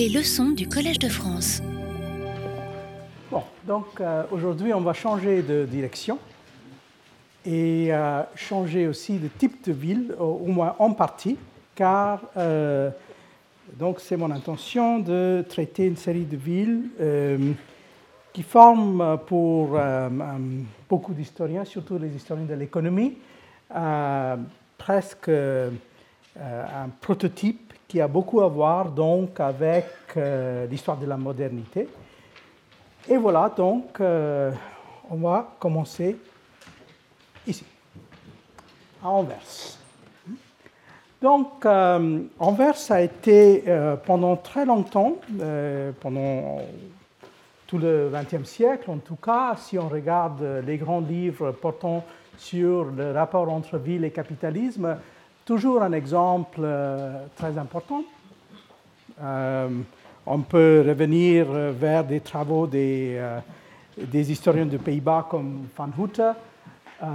Les leçons du Collège de France. Bon, donc euh, aujourd'hui, on va changer de direction et euh, changer aussi de type de ville, au, moins en partie, car euh, donc c'est mon intention de traiter une série de villes qui forment pour beaucoup d'historiens, surtout les historiens de l'économie, presque un prototype qui a beaucoup à voir donc avec euh, l'histoire de la modernité. Et voilà, donc euh, on va commencer ici, à Anvers. Donc, euh, Anvers a été pendant très longtemps, pendant tout le XXe siècle en tout cas, si on regarde les grands livres portant sur le rapport entre ville et capitalisme, toujours un exemple euh, très important. Euh, on peut revenir vers des travaux des, euh, des historiens de Pays-Bas comme Van Houte. Euh,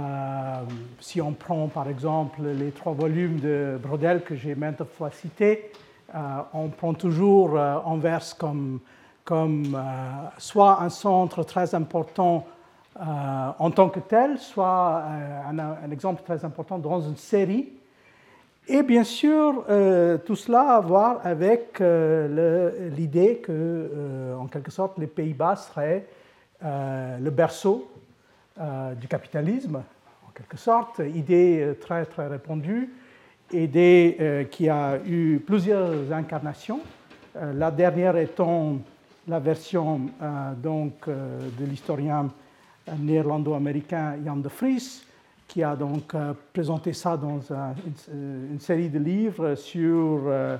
si on prend par exemple les trois volumes de Brodel que j'ai maintes fois cités, euh, on prend toujours euh, Anvers comme, euh, soit un centre très important euh, en tant que tel, soit euh, un exemple très important dans une série et bien sûr, euh, tout cela a à voir avec euh, l'idée que, euh, en quelque sorte, les Pays-Bas seraient le berceau du capitalisme, en quelque sorte, idée très très répandue, idée qui a eu plusieurs incarnations. La dernière étant la version donc de l'historien néerlando-américain Jan de Vries, qui a donc euh, présenté ça dans un, une, série de livres sur euh,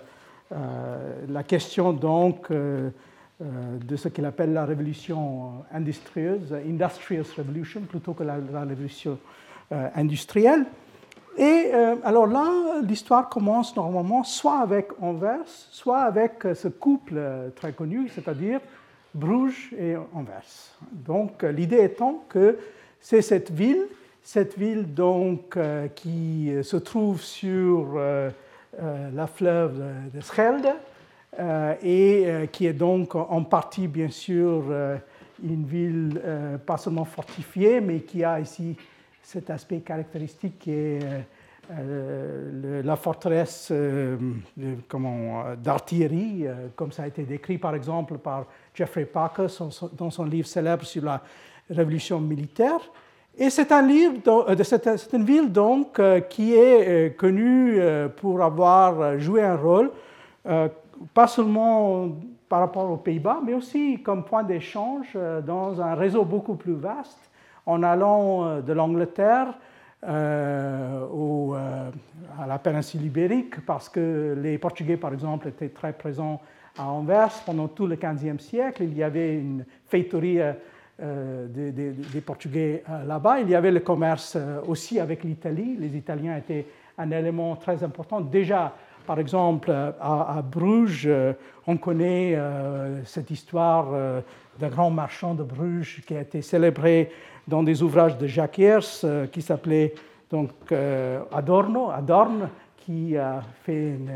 euh, la question donc euh, de ce qu'il appelle la révolution industrieuse, Industrious Revolution, plutôt que la révolution industrielle. Et alors là, l'histoire commence normalement soit avec Anvers, soit avec ce couple très connu, c'est-à-dire Bruges et Anvers. Donc l'idée étant que c'est cette ville cette ville donc euh, qui se trouve sur euh, euh, la fleuve de Schelde et qui est donc en partie bien sûr une ville pas seulement fortifiée mais qui a ici cet aspect caractéristique qui est la forteresse d'artillerie, comme ça a été décrit par exemple par Jeffrey Parker dans son livre célèbre sur la révolution militaire. Et c'est un euh, une ville donc euh, qui est euh, connue pour avoir joué un rôle, pas seulement par rapport aux Pays-Bas, mais aussi comme point d'échange dans un réseau beaucoup plus vaste, en allant de l'Angleterre à la péninsule ibérique, parce que les Portugais, par exemple, étaient très présents à Anvers pendant tout le XVe siècle. Il y avait une euh, des, des, Portugais euh, là-bas. Il y avait le commerce euh, aussi avec l'Italie. Les Italiens étaient un élément très important. Déjà, par exemple, à, Bruges, on connaît cette histoire d'un grand marchand de Bruges qui a été célébré dans des ouvrages de Jacques Hers qui s'appelait donc Adorno, Adorn, qui a fait une,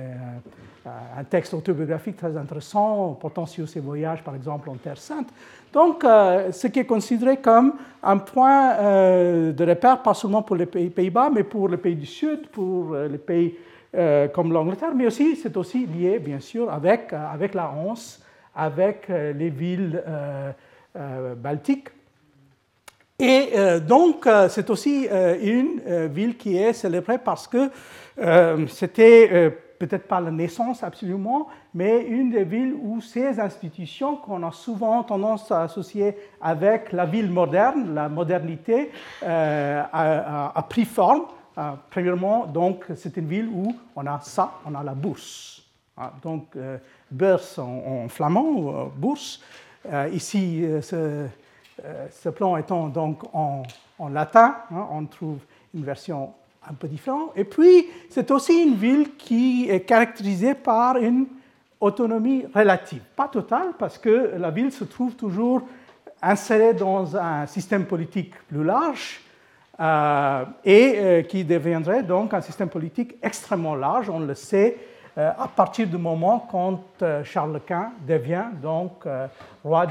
un texte autobiographique très intéressant portant sur ses voyages, par exemple, en Terre Sainte. Donc, euh, ce qui est considéré comme un point euh, de repère, pas seulement pour les Pays-Bas, mais pour les pays du Sud, pour euh, les pays comme l'Angleterre, mais aussi, c'est aussi lié, bien sûr, avec, avec la Hanse, avec les villes baltiques. Et donc, c'est aussi une ville qui est célébrée parce que c'était peut-être pas la naissance absolument, mais une des villes où ces institutions qu'on a souvent tendance à associer avec la ville moderne, la modernité, euh, a, pris forme. Euh, premièrement, donc, c'est une ville où on a ça, on a la bourse. Ah, donc, euh, beurs en, flamand, bourse. Ici, ce, plan étant donc en, en latin, hein, on trouve une version un peu différent. Et puis, c'est aussi une ville qui est caractérisée par une autonomie relative. Pas totale, parce que la ville se trouve toujours insérée dans un système politique plus large euh, et euh, qui deviendrait donc un système politique extrêmement large. On le sait à partir du moment quand Charles Quint devient donc roi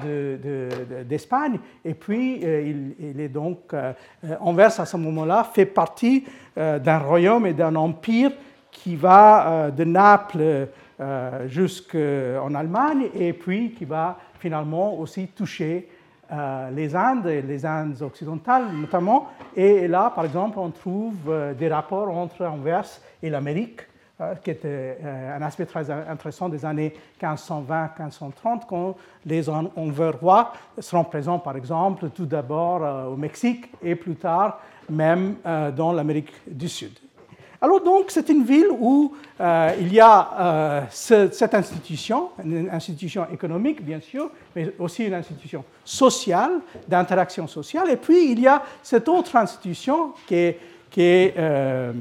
d'Espagne. De, et puis, il, est donc, Anvers à ce moment-là fait partie d'un royaume et d'un empire qui va de Naples jusqu'en Allemagne et puis qui va finalement aussi toucher euh, les Indes, les Indes occidentales notamment. Et là, par exemple, on trouve euh, des rapports entre Anvers et l'Amérique, euh, qui était un aspect très intéressant des années 1520-1530, quand les Anversois seront présents, par exemple, tout d'abord au Mexique et plus tard même dans l'Amérique du Sud. Alors donc, c'est une ville où euh, il y a euh, cette institution, une institution économique bien sûr, mais aussi une institution sociale, d'interaction sociale, et puis il y a cette autre institution qui est, euh,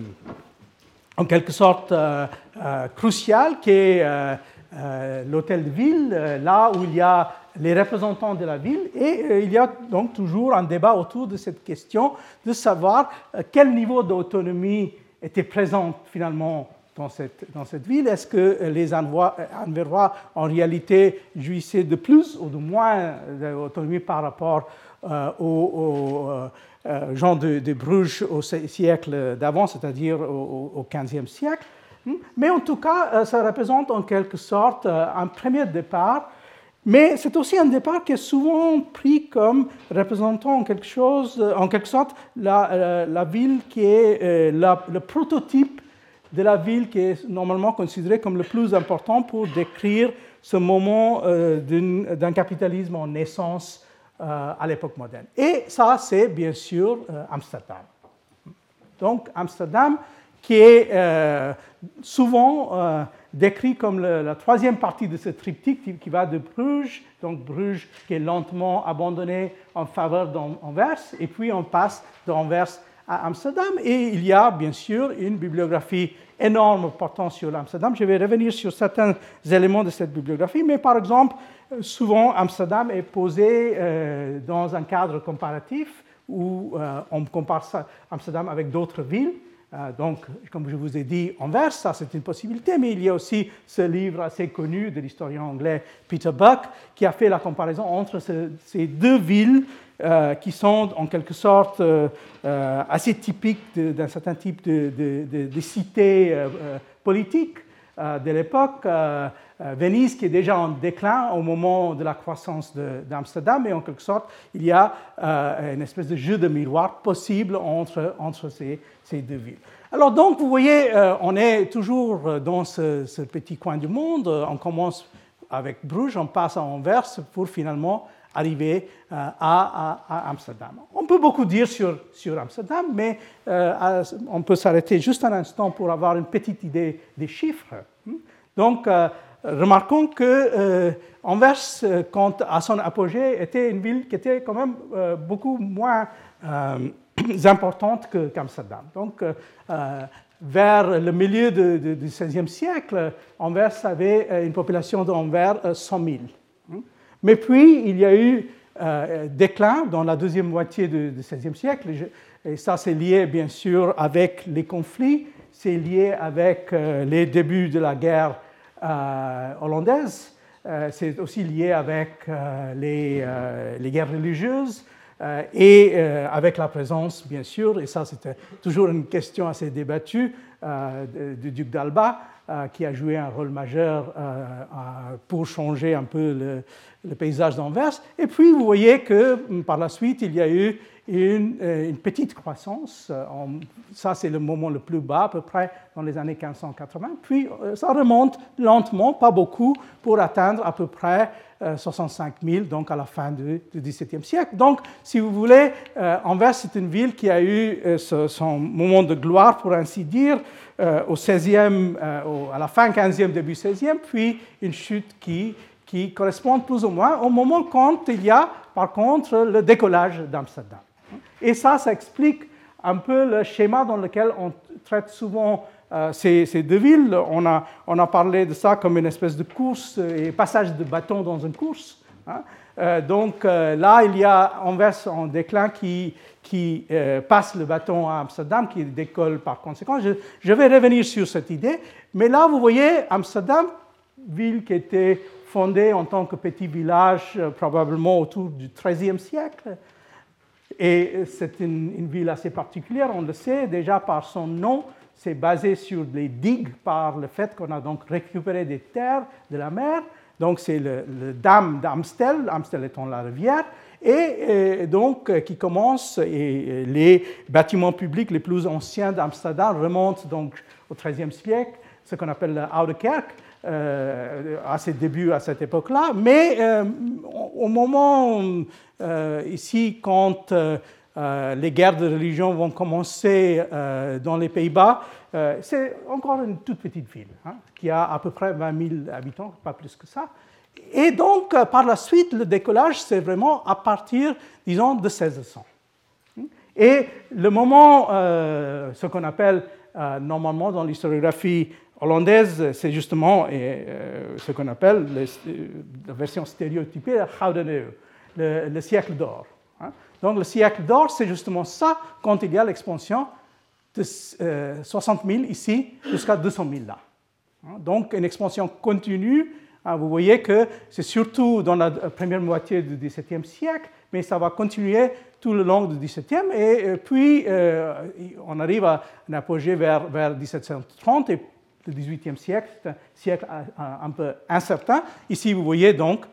en quelque sorte cruciale, qui est l'hôtel de ville, là où il y a les représentants de la ville, et il y a donc toujours un débat autour de cette question de savoir quel niveau d'autonomie était présente finalement dans cette, ville. Est-ce que les Anversois, en réalité, jouissaient de plus ou de moins d'autonomie par rapport euh, aux, euh, gens de, Bruges au siècle d'avant, c'est-à-dire au, XVe siècle hmm? Mais en tout cas, euh, ça représente en quelque sorte un premier départ mais c'est aussi un départ qui est souvent pris comme représentant en quelque chose, en quelque sorte, la, euh, ville qui est euh, le prototype de la ville qui est normalement considérée comme le plus important pour décrire ce moment euh, d'un capitalisme en naissance à l'époque moderne. Et ça, c'est bien sûr Amsterdam. Donc Amsterdam, qui est souvent décrit comme la troisième partie de ce triptyque qui va de Bruges, donc Bruges qui est lentement abandonné en faveur d'Anvers, et puis on passe d'Anvers à Amsterdam. Et il y a bien sûr une bibliographie énorme portant sur Amsterdam. Je vais revenir sur certains éléments de cette bibliographie, mais par exemple, souvent Amsterdam est posé euh, dans un cadre comparatif où euh, on compare Amsterdam avec d'autres villes. Euh, donc, comme je vous ai dit, Anvers, ça c'est une possibilité, mais il y a aussi ce livre assez connu de l'historien anglais Peter Buck qui a fait la comparaison entre ces deux villes euh, qui sont en quelque sorte euh, assez typiques d'un certain type de, de, de cité politique de l'époque. Venise qui est déjà en déclin au moment de la croissance d'Amsterdam, et en quelque sorte, il y a une espèce de jeu de miroir possible entre, ces, deux villes. Alors donc, vous voyez, euh, on est toujours dans ce, petit coin du monde. On commence avec Bruges, on passe à Anvers pour finalement arriver euh, à, Amsterdam. On peut beaucoup dire sur, sur Amsterdam, mais euh, on peut s'arrêter juste un instant pour avoir une petite idée des chiffres. Donc, remarquons que Anvers, quant à son apogée, était une ville qui était quand même beaucoup moins importante qu'Amsterdam. Donc, euh, euh, vers le milieu du XVIe siècle, Anvers avait euh, une population d'Anvers 100 000. Mais puis, il y a eu déclin dans la deuxième moitié du XVIe siècle, et ça c'est lié bien sûr avec les conflits, c'est lié avec les débuts de la guerre hollandaise, c'est aussi lié avec les, guerres religieuses, euh, et euh, avec la présence, bien sûr, et ça c'était toujours une question assez débattue, euh, du duc d'Alba, qui a joué un rôle majeur pour changer un peu le, le paysage d'Anvers. Et puis vous voyez que par la suite, il y a eu une, une petite croissance. ça, c'est le moment le plus bas, à peu près dans les années 1580. Puis ça remonte lentement, pas beaucoup, pour atteindre à peu près 65 euh, 000, donc à la fin du, XVIIe siècle. Donc, si vous voulez, euh, Anvers, c'est une ville qui a eu euh, son moment de gloire, pour ainsi dire, au 16e, à la fin 15e, début 16e, puis une chute qui, qui correspond plus ou moins au moment quand il y a, par contre, le décollage d'Amsterdam. Et ça, ça explique un peu le schéma dans lequel on traite souvent euh, ces, deux villes. On a, on a, parlé de ça comme une espèce de course et passage de bâton dans une course. Hein. donc là, il y a Anvers en déclin qui, qui passe le bâton à Amsterdam, qui décolle par conséquent. Je, vais revenir sur cette idée, mais là, vous voyez Amsterdam, ville qui était fondée en tant que petit village probablement autour du XIIIe siècle. Et c'est une, ville assez particulière, on le sait déjà par son nom, c'est basé sur les digues par le fait qu'on a donc récupéré des terres de la mer. Donc c'est le, dam d'Amstel, Amstel étant la rivière, et, donc euh, qui commence, et, les bâtiments publics les plus anciens d'Amsterdam remontent donc au XIIIe siècle, ce qu'on appelle le Oude Kerk, euh, à ses débuts à cette époque-là. Mais euh, au moment ici, quand euh, les guerres de religion vont commencer euh, dans les Pays-Bas. Euh, c'est encore une toute petite ville hein, qui a à peu près 20 000 habitants, pas plus que ça. Et donc, par la suite, le décollage, c'est vraiment à partir, disons, de 1600. Et le moment, ce qu'on appelle normalement dans l'historiographie hollandaise, c'est justement ce qu'on appelle la version stéréotypée, le, le siècle d'or. Hein. Donc le siècle d'or, c'est justement ça quand il y a l'expansion de 60 000 ici jusqu'à 200 000 là. Hein. Donc une expansion continue. Hein, vous voyez que c'est surtout dans la première moitié du XVIIe siècle, mais ça va continuer tout le long du XVIIe. Et euh, puis euh, on arrive à un apogée vers, vers 1730 et le XVIIIe siècle, un siècle un peu incertain. Ici, vous voyez donc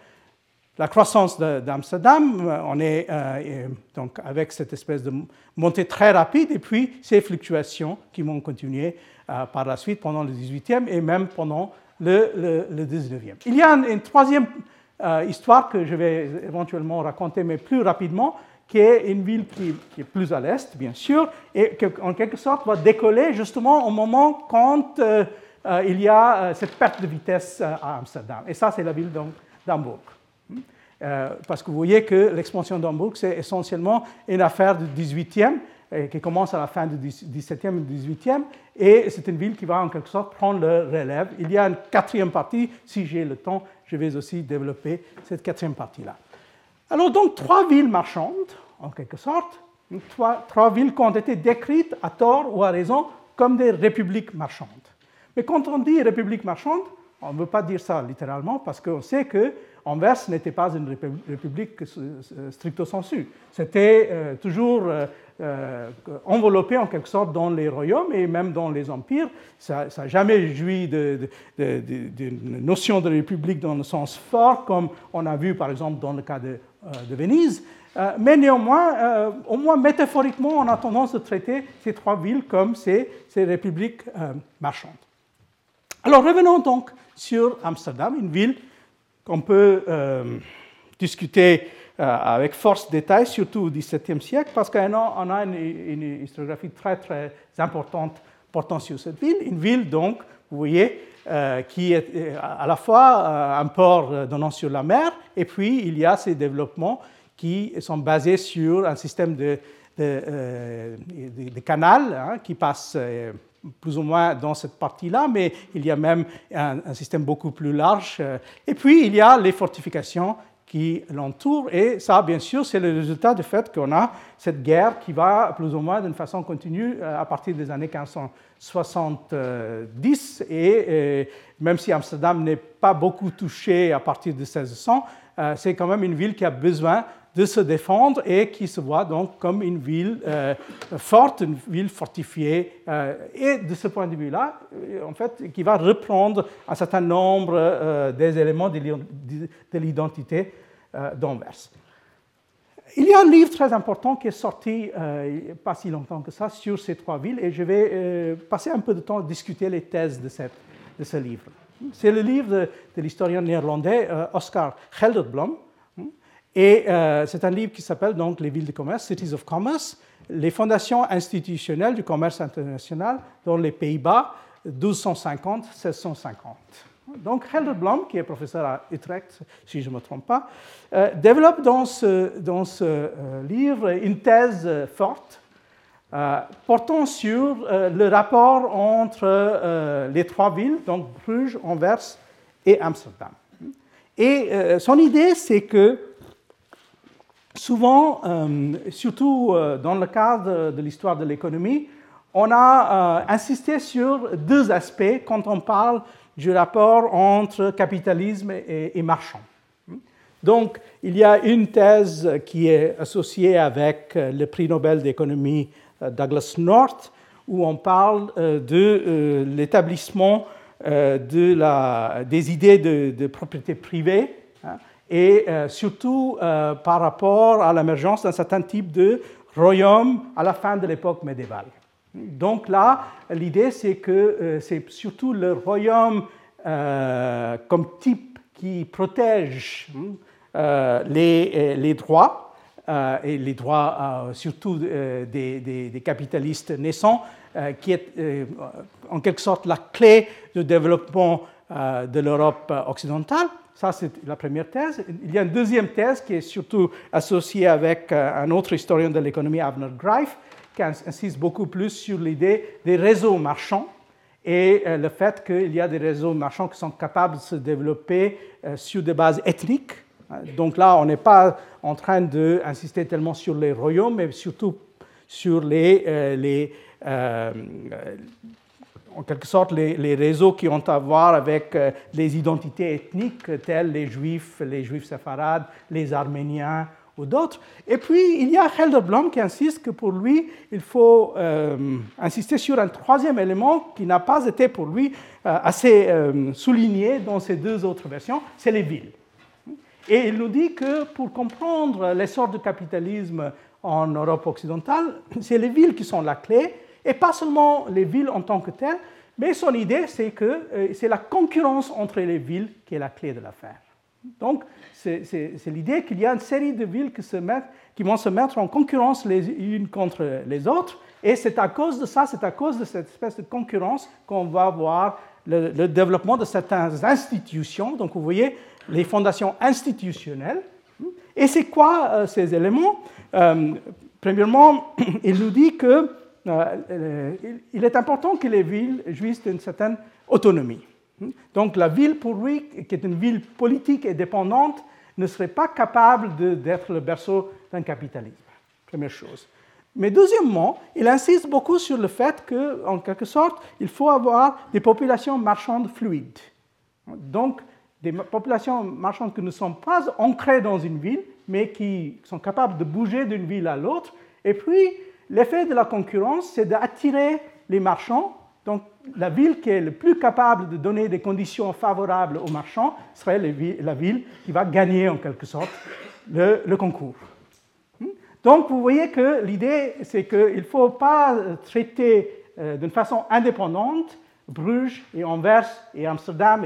la croissance d'Amsterdam, euh, on est euh, donc avec cette espèce de montée très rapide et puis ces fluctuations qui vont continuer euh, par la suite pendant le 18e et même pendant le, le, 19e. Il y a une, troisième histoire que je vais éventuellement raconter, mais plus rapidement, qui est une ville qui, est plus à l'est, bien sûr, et qui en quelque sorte va décoller justement au moment quand il y a cette perte de vitesse à Amsterdam. Et ça, c'est la ville d'Hambourg. Euh, parce que vous voyez que l'expansion d'Hambourg, c'est essentiellement une affaire du 18e, qui commence à la fin du 17e et 18e, et c'est une ville qui va en quelque sorte prendre le relève. Il y a une quatrième partie, si j'ai le temps, je vais aussi développer cette quatrième partie-là. Alors donc trois villes marchandes, en quelque sorte, trois, villes qui ont été décrites à tort ou à raison comme des républiques marchandes. Mais quand on dit république marchande, on ne veut pas dire ça littéralement parce qu'on sait que Anvers n'était pas une république stricto sensu. C'était euh, toujours euh, euh, enveloppé en quelque sorte dans les royaumes et même dans les empires. Ça n'a jamais joui d'une notion de république dans le sens fort, comme on a vu par exemple dans le cas de, Venise. mais néanmoins, au moins métaphoriquement, on a tendance à traiter ces trois villes comme ces, républiques marchandes. Alors revenons donc sur Amsterdam, une ville qu'on peut euh, discuter euh, avec force détail, surtout au XVIIe siècle, parce qu'on a une, historiographie très, très importante portant sur cette ville. Une ville, donc, vous voyez, euh, qui est à la fois un port donnant sur la mer, et puis il y a ces développements qui sont basés sur un système de, de, de, canal hein, qui passe plus ou moins dans cette partie-là, mais il y a même un, système beaucoup plus large. Et puis, il y a les fortifications qui l'entourent, et ça, bien sûr, c'est le résultat du fait qu'on a cette guerre qui va plus ou moins d'une façon continue euh, à partir des années 1570, et, même si Amsterdam n'est pas beaucoup touché à partir de 1600, euh, c'est quand même une ville qui a besoin de se défendre et qui se voit donc comme une ville euh, forte, une ville fortifiée. Euh, et de ce point de vue-là, euh, en fait, qui va reprendre un certain nombre des éléments de l'identité d'Anvers. Il y a un livre très important qui est sorti pas si longtemps que ça sur ces trois villes et je vais passer un peu de temps à discuter les thèses de, cette, de ce livre. C'est le livre de, de l'historien néerlandais Oscar Gelderblom et euh, c'est un livre qui s'appelle donc Les villes de commerce, Cities of Commerce, les fondations institutionnelles du commerce international dans les Pays-Bas, 1250-1650. Donc Helder qui est professeur à Utrecht, si je ne me trompe pas, euh, développe dans ce, dans ce euh, livre une thèse forte portant sur le rapport entre les trois villes, donc Bruges, Anvers et Amsterdam. Et son idée, c'est que souvent, surtout dans le cadre de l'histoire de l'économie, on a insisté sur deux aspects quand on parle du rapport entre capitalisme et, marchand. Donc, il y a une thèse qui est associée avec le prix Nobel d'économie euh, Douglas North, où on parle euh, de euh, l'établissement de des idées de, propriété privée et surtout par rapport à l'émergence d'un certain type de royaume à la fin de l'époque médiévale. Donc là, l'idée, c'est que euh, c'est surtout le royaume euh, comme type qui protège hein, euh, les, droits, et les droits surtout des, capitalistes naissants, qui est en quelque sorte la clé du développement de l'Europe occidentale. Ça, c'est la première thèse. Il y a une deuxième thèse qui est surtout associée avec un autre historien de l'économie, Abner Greif, qui insiste beaucoup plus sur l'idée des réseaux marchands et euh, le fait qu'il y a des réseaux marchands qui sont capables de se développer euh, sur des bases ethniques. Donc là, on n'est pas en train d'insister tellement sur les royaumes, mais surtout sur les, euh, les en quelque sorte les, réseaux qui ont à voir avec les identités ethniques telles les juifs, les juifs séfarades, les arméniens ou d'autres. Et puis, il y a Helderblom qui insiste que pour lui, il faut euh, insister sur un troisième élément qui n'a pas été pour lui euh, assez euh, souligné dans ces deux autres versions, c'est les villes. Et il nous dit que pour comprendre l'essor du capitalisme en Europe occidentale, c'est les villes qui sont la clé, et pas seulement les villes en tant que telles, mais son idée, c'est que c'est la concurrence entre les villes qui est la clé de l'affaire. Donc, c'est l'idée qu'il y a une série de villes qui, vont se mettre en concurrence les unes contre les autres. Et c'est à cause de ça, c'est à cause de cette espèce de concurrence qu'on va voir le, développement de certaines institutions. Donc vous voyez les fondations institutionnelles. Et c'est quoi euh, ces éléments? Euh, Premièrement, il nous dit qu'il euh, est important que les villes jouissent d'une certaine autonomie. Donc la ville, pour lui, qui est une ville politique et dépendante, ne serait pas capable d'être le berceau d'un capitalisme. Première chose. Mais deuxièmement, il insiste beaucoup sur le fait qu'en quelque sorte, il faut avoir des populations marchandes fluides. Donc, des populations marchandes qui ne sont pas ancrées dans une ville, mais qui sont capables de bouger d'une ville à l'autre. Et puis, l'effet de la concurrence, c'est d'attirer les marchands donc, la ville qui est le plus capable de donner des conditions favorables aux marchands serait la ville qui va gagner en quelque sorte le, concours. Hmm? Donc, vous voyez que l'idée, c'est qu'il ne faut pas traiter euh, d'une façon indépendante Bruges et Anvers et Amsterdam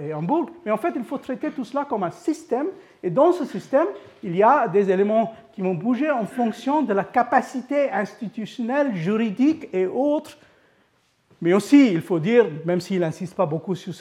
et Hambourg, mais en fait, il faut traiter tout cela comme un système. Et dans ce système, il y a des éléments qui vont bouger en fonction de la capacité institutionnelle, juridique et autres mais aussi, il faut dire, même s'il n'insiste pas beaucoup sur,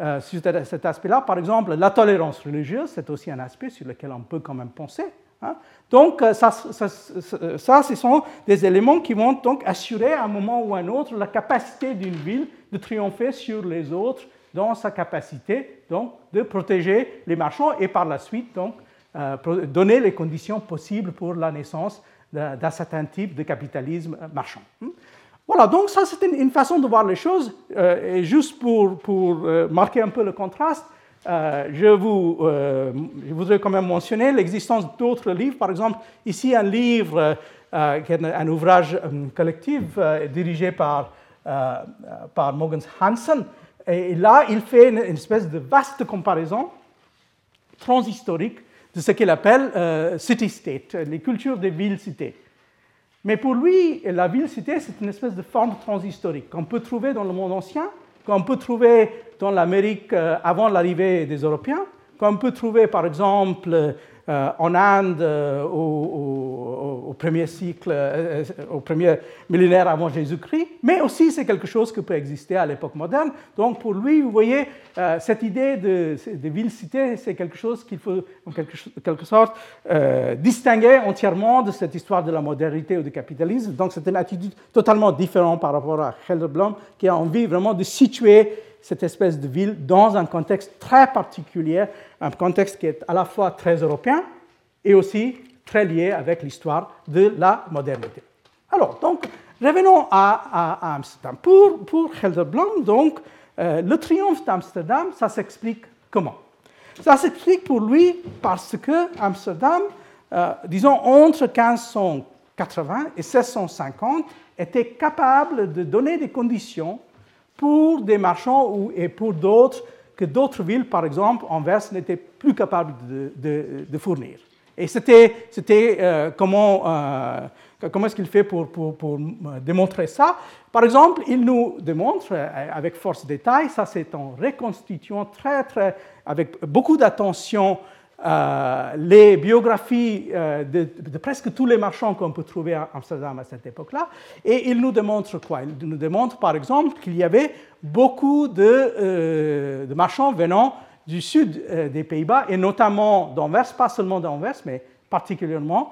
euh, cet aspect-là, par exemple, la tolérance religieuse, c'est aussi un aspect sur lequel on peut quand même penser. Hein. Donc, euh, ça, ce sont des éléments qui vont donc assurer à un moment ou à un autre la capacité d'une ville de triompher sur les autres dans sa capacité donc, de protéger les marchands et par la suite donc, euh, donner les conditions possibles pour la naissance d'un certain type de capitalisme marchand. Hein. Voilà, donc ça c'est une, façon de voir les choses. Euh, et juste pour, pour euh, marquer un peu le contraste, je, vous, je voudrais quand même mentionner l'existence d'autres livres. Par exemple, ici un livre qui est un ouvrage collectif dirigé par, par Mogens Hansen. Et là, il fait une, espèce de vaste comparaison transhistorique de ce qu'il appelle city-state, les cultures des villes-cités. Mais pour lui, la ville-cité, c'est une espèce de forme transhistorique qu'on peut trouver dans le monde ancien, qu'on peut trouver dans l'Amérique euh, avant l'arrivée des Européens, qu'on peut trouver par exemple euh, en Inde euh, au, premier cycle, euh, au premier millénaire avant Jésus-Christ, mais aussi c'est quelque chose qui peut exister à l'époque moderne. Donc pour lui, vous voyez, cette idée de, de ville-cité, c'est quelque chose qu'il faut en quelque, quelque sorte distinguer entièrement de cette histoire de la modernité ou du capitalisme. Donc c'est une attitude totalement différente par rapport à Helderblom, qui a envie vraiment de situer cette espèce de ville dans un contexte très particulier, un contexte qui est à la fois très européen et aussi très lié avec l'histoire de la modernité. Alors, donc, revenons à, Amsterdam. Pour, pour Helderblom, donc, euh, le triomphe d'Amsterdam, ça s'explique comment? Ça s'explique pour lui parce que Amsterdam, euh, disons entre 1580 et 1650, était capable de donner des conditions pour des marchands et pour d'autres que d'autres villes, par exemple Anvers, n'étaient plus capables de, fournir. Et c'était euh, comment, euh, comment est-ce qu'il fait pour, pour, pour, démontrer ça? Par exemple, il nous démontre euh, avec force détail, ça c'est en reconstituant très, très, avec beaucoup d'attention euh, les biographies euh, de, presque tous les marchands qu'on peut trouver à Amsterdam à cette époque-là. Et il nous démontre quoi? Il nous démontre par exemple qu'il y avait beaucoup de, euh, marchands venant du sud des Pays-Bas, et notamment d'Anvers, pas seulement d'Anvers, mais particulièrement,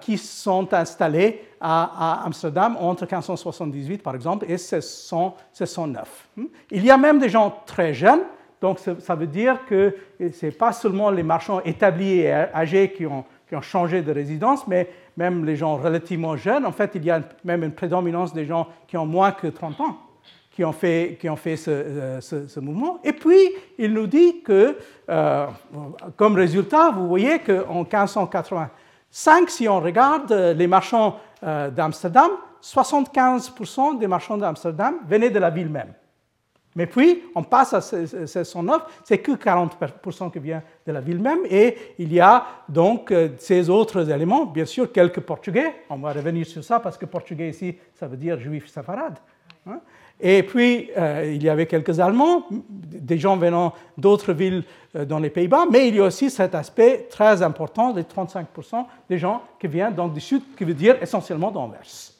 qui sont installés à, à, Amsterdam entre 1578 par exemple et 1609. Hmm? Il y a même des gens très jeunes donc ça veut dire que ce n'est pas seulement les marchands établis et âgés qui ont, changé de résidence, mais même les gens relativement jeunes. En fait, il y a même une prédominance des gens qui ont moins que 30 ans qui ont fait, qui ont fait ce, euh, mouvement. Et puis, il nous dit que, euh, comme résultat, vous voyez qu'en 1585, si on regarde les marchands euh, d'Amsterdam, 75% des marchands d'Amsterdam venaient de la ville même. Mais puis, on passe à 1609, c'est que 40% qui vient de la ville même, et il y a donc euh, ces autres éléments, bien sûr, quelques Portugais, on va revenir sur ça, parce que Portugais ici, ça veut dire juif safarade. Hein. Et puis, euh, il y avait quelques Allemands, des gens venant d'autres villes euh, dans les Pays-Bas, mais il y a aussi cet aspect très important, les 35% des gens qui viennent donc du sud, qui veut dire essentiellement d'Anvers.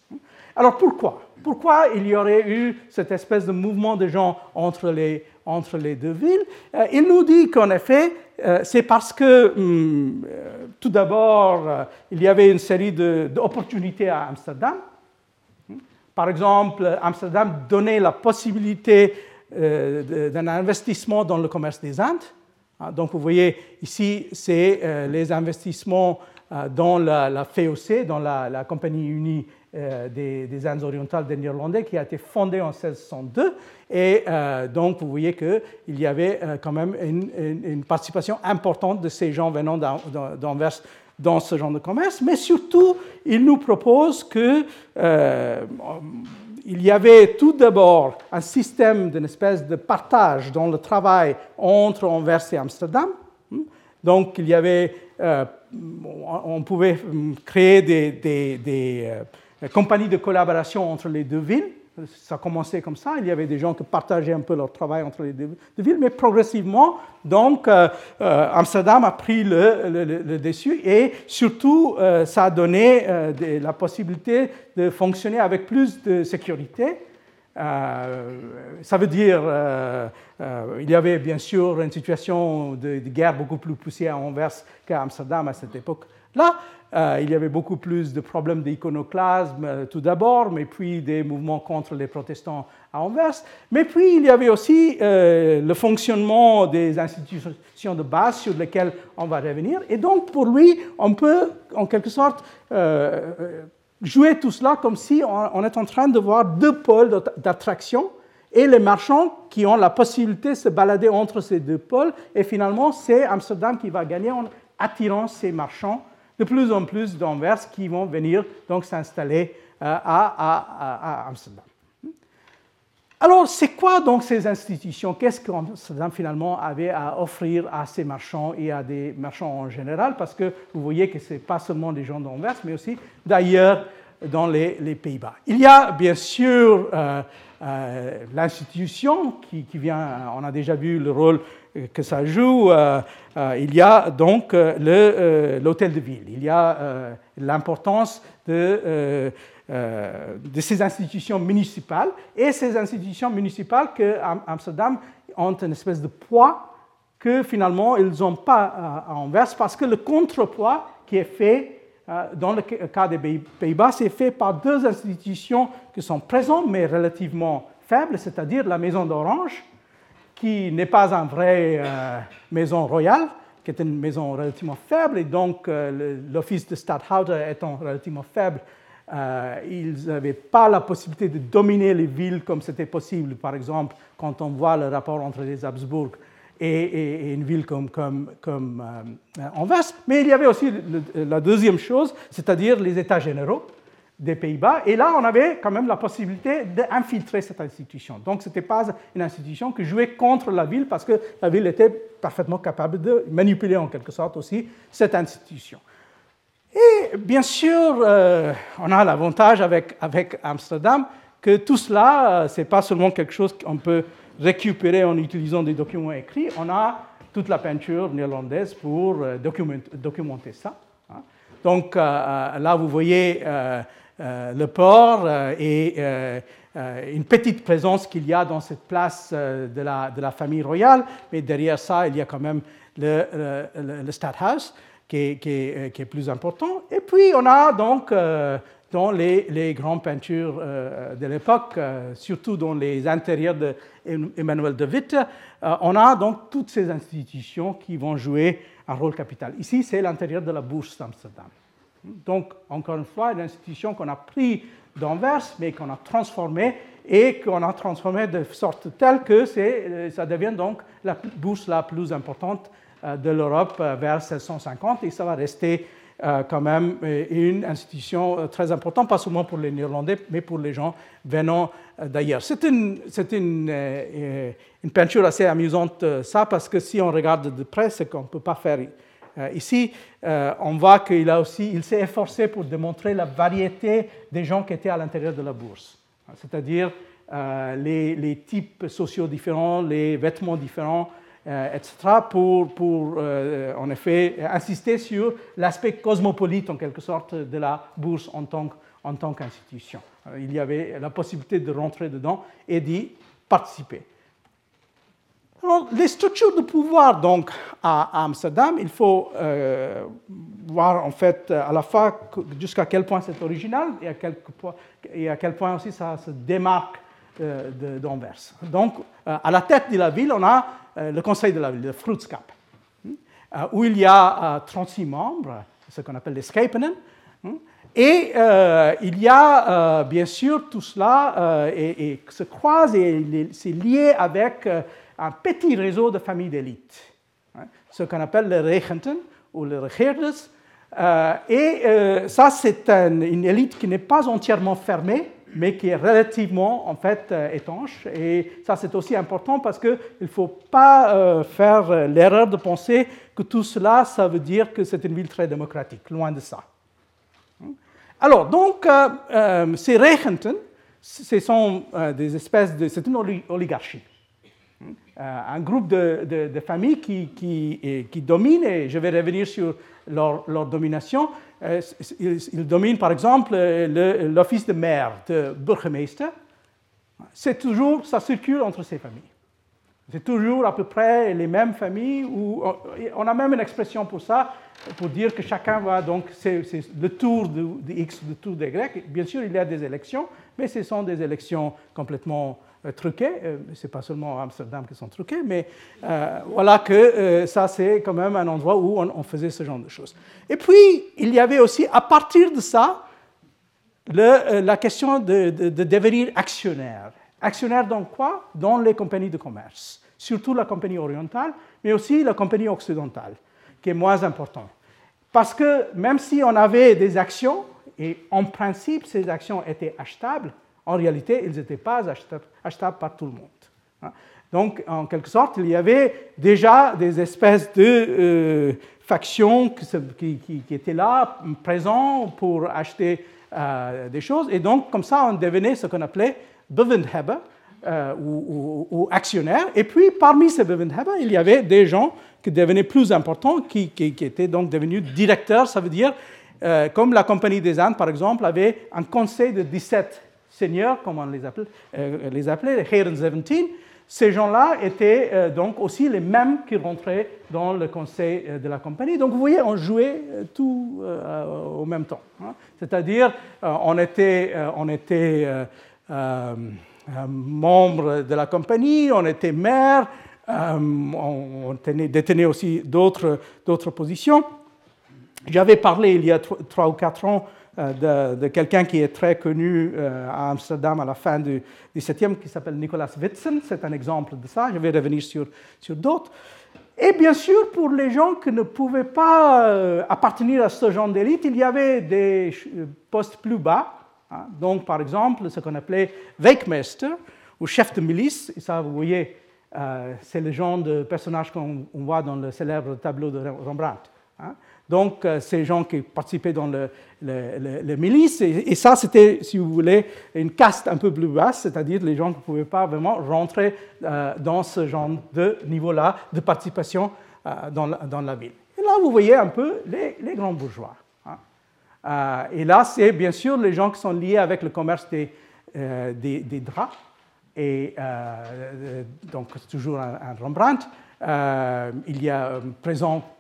Alors pourquoi? Pourquoi il y aurait eu cette espèce de mouvement de gens entre les, entre les deux villes? Euh, Il nous dit qu'en effet, euh, c'est parce que, hum, euh, tout d'abord, il y avait une série d'opportunités à Amsterdam. Par exemple, Amsterdam donnait la possibilité d'un investissement dans le commerce des Indes. Ah, donc vous voyez ici, c'est les investissements dans la, la FEOC, dans la, la Compagnie unie euh, des, Indes orientales des Néerlandais qui a été fondée en 1602. Et euh, donc, vous voyez qu'il y avait euh, quand même une, participation importante de ces gens venant d'Anvers dans ce genre de commerce. Mais surtout, il nous propose que il y avait tout d'abord un système d'une espèce de partage dans le travail entre Anvers et Amsterdam. Donc, il y avait, on pouvait créer des, des compagnie de collaboration entre les deux villes. Ça a commencé comme ça, il y avait des gens qui partageaient un peu leur travail entre les deux, villes, mais progressivement, donc, euh, euh, Amsterdam a pris le, dessus et surtout, euh, ça a donné la possibilité de fonctionner avec plus de sécurité. ça veut dire, il y avait bien sûr une situation de, de guerre beaucoup plus poussée à Anvers qu'à Amsterdam à cette époque-là, euh, il y avait beaucoup plus de problèmes d'iconoclasme euh, tout d'abord, mais puis des mouvements contre les protestants à Anvers. Mais puis il y avait aussi euh, le fonctionnement des institutions de base sur lesquelles on va revenir. Et donc pour lui, on peut en quelque sorte jouer tout cela comme si on, est en train de voir deux pôles d'attraction et les marchands qui ont la possibilité de se balader entre ces deux pôles. Et finalement, c'est Amsterdam qui va gagner en attirant ces marchands de plus en plus d'Anvers qui vont venir donc s'installer euh, à, Amsterdam. Alors, c'est quoi donc ces institutions? Qu'est-ce qu'Amsterdam finalement avait à offrir à ces marchands et à des marchands en général? Parce que vous voyez que ce n'est pas seulement des gens d'Anvers, mais aussi d'ailleurs dans les, Pays-Bas. Il y a bien sûr euh, euh, l'institution qui, qui, vient, on a déjà vu le rôle que ça joue, euh, euh, il y a donc euh, l'hôtel de ville, il y a l'importance de, ces institutions municipales et ces institutions municipales que Amsterdam ont une espèce de poids que finalement ils n'ont pas à Anvers parce que le contrepoids qui est fait dans le cas des Pays-Bas, c'est fait par deux institutions qui sont présentes mais relativement faibles, c'est-à-dire la Maison d'Orange qui n'est pas une vraie maison royale, qui est une maison relativement faible, et donc l'office de Stadthalter étant relativement faible, ils n'avaient pas la possibilité de dominer les villes comme c'était possible, par exemple, quand on voit le rapport entre les Habsbourg et, une ville comme, comme, comme Anvers. Mais il y avait aussi la deuxième chose, c'est-à-dire les États généraux, des Pays-Bas. Et là, on avait quand même la possibilité d'infiltrer cette institution. Donc, ce n'était pas une institution qui jouait contre la ville parce que la ville était parfaitement capable de manipuler en quelque sorte aussi cette institution. Et bien sûr, euh, on a l'avantage avec, avec Amsterdam que tout cela, euh, ce n'est pas seulement quelque chose qu'on peut récupérer en utilisant des documents écrits, on a toute la peinture néerlandaise pour euh, documenter, ça. Hein. Donc là, vous voyez euh, le port euh, et euh, une petite présence qu'il y a dans cette place de la, famille royale, mais derrière ça, il y a quand même le, le, qui est, plus important. Et puis, on a donc dans les, grandes peintures de l'époque, surtout dans les intérieurs d'Emmanuel de, de Witte, on a donc toutes ces institutions qui vont jouer un rôle capital. Ici, c'est l'intérieur de la bourse d'Amsterdam. Donc, encore une fois, une institution qu'on a pris d'Anvers, mais qu'on a transformée et qu'on a transformée de sorte telle que euh, ça devient donc la bourse la plus importante euh, de l'Europe euh, vers 1650 et ça va rester quand même une institution très importante, pas seulement pour les Néerlandais, mais pour les gens venant d'ailleurs. C'est une, une, une, peinture assez amusante, ça, parce que si on regarde de près, ce qu'on ne peut pas faire ici, euh, on voit qu'il a aussi, il s'est efforcé pour démontrer la variété des gens qui étaient à l'intérieur de la bourse, c'est-à-dire euh, les, types sociaux différents, les vêtements différents, etc., pour, en effet insister sur l'aspect cosmopolite en quelque sorte de la bourse en tant qu'institution. Il y avait la possibilité de rentrer dedans et d'y participer les structures de pouvoir donc à Amsterdam, il faut euh, voir en fait à la fois jusqu'à quel point c'est original et à quel, point, et aussi ça se démarque euh, d'Anvers. Donc euh, à la tête de la ville, on a le conseil de la ville, le Fruitskap, où il y a 36 membres, ce qu'on appelle les Skapenen. Et il y a bien sûr tout cela et, et se croise et c'est lié avec un petit réseau de familles d'élite, hein, ce qu'on appelle les regenten ou les regeerders. Euh, et euh, ça, c'est une élite qui n'est pas entièrement fermée, mais qui est relativement en fait euh, étanche. Et ça, c'est aussi important parce qu'il ne faut pas faire l'erreur de penser que tout cela, ça veut dire que c'est une ville très démocratique. Loin de ça. Alors, donc, ces regenten, ce sont des espèces de. C'est une oligarchie. Euh, un groupe de, familles qui, qui, qui, dominent, et je vais revenir sur leur, domination. Euh, ils, dominent par exemple l'office de maire, de bourgmeister. C'est toujours, ça circule entre ces familles. C'est toujours à peu près les mêmes familles, on a même une expression pour ça, pour dire que chacun va donc, c'est le tour de, de, X, le tour de Y. Bien sûr, il y a des élections, mais ce sont des élections complètement euh, truqués. Euh, ce n'est pas seulement Amsterdam qui sont truqués, mais euh, voilà que ça, c'est quand même un endroit où on, faisait ce genre de choses. Et puis, il y avait aussi, à partir de ça, la question de, devenir actionnaire. Actionnaire dans quoi? Dans les compagnies de commerce, surtout la compagnie orientale, mais aussi la compagnie occidentale, qui est moins importante. Parce que même si on avait des actions, et en principe ces actions étaient achetables, en réalité, ils n'étaient pas achetables, par tout le monde. Hein. Donc, en quelque sorte, il y avait déjà des espèces de euh, factions qui, étaient là, présents pour acheter euh, des choses. Et donc, comme ça, on devenait ce qu'on appelait Bevenheber, euh, ou, ou, actionnaire. Et puis, parmi ces Bevenheber, il y avait des gens qui devenaient plus importants, qui, étaient donc devenus directeurs. Ça veut dire, comme la Compagnie des Indes, par exemple, avait un conseil de 17 seigneurs, comme on les appelait, euh, les, appelait les Heren 17, ces gens-là étaient euh, donc aussi les mêmes qui rentraient dans le conseil euh, de la compagnie. Donc vous voyez, on jouait tout au même temps. Hein. C'est-à-dire, on était, on était membre de la compagnie, on était maire, on, détenait aussi d'autres positions. J'avais parlé il y a trois ou quatre ans de, quelqu'un qui est très connu à Amsterdam à la fin du XVIIe, qui s'appelle Nicolas Witzen. C'est un exemple de ça. Je vais revenir sur, sur d'autres. Et bien sûr, pour les gens qui ne pouvaient pas euh, appartenir à ce genre d'élite, il y avait des euh, postes plus bas. Hein. Donc, par exemple, ce qu'on appelait Weikmeister, ou chef de milice. Et ça, vous voyez, euh, c'est le genre de personnage qu'on voit dans le célèbre tableau de Rembrandt. Donc, ces gens qui participaient dans le, le, milice, et, ça, c'était, si vous voulez, une caste un peu plus basse, c'est-à-dire les gens qui ne pouvaient pas vraiment rentrer dans ce genre de niveau-là de participation dans, la, dans, la, ville. Et là, vous voyez un peu les, grands bourgeois. Hein. et là, c'est bien sûr les gens qui sont liés avec le commerce des, des, draps. Et donc, toujours un, un Rembrandt. il y a présent euh,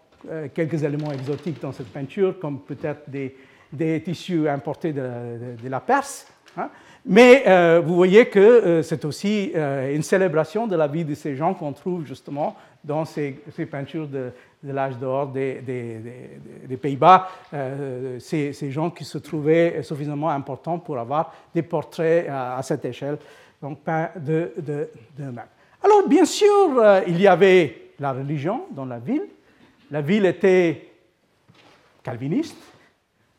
quelques éléments exotiques dans cette peinture, comme peut-être des, tissus importés de, la Perse. Hein. Mais euh, vous voyez que euh, c'est aussi une célébration de la vie de ces gens qu'on trouve justement dans ces, peintures de, l'âge d'or des, des, Pays-Bas. Ces, ces, gens qui se trouvaient suffisamment importants pour avoir des portraits à, cette échelle, donc peints d'eux-mêmes. Alors, bien sûr, il y avait la religion dans la ville, la ville était calviniste,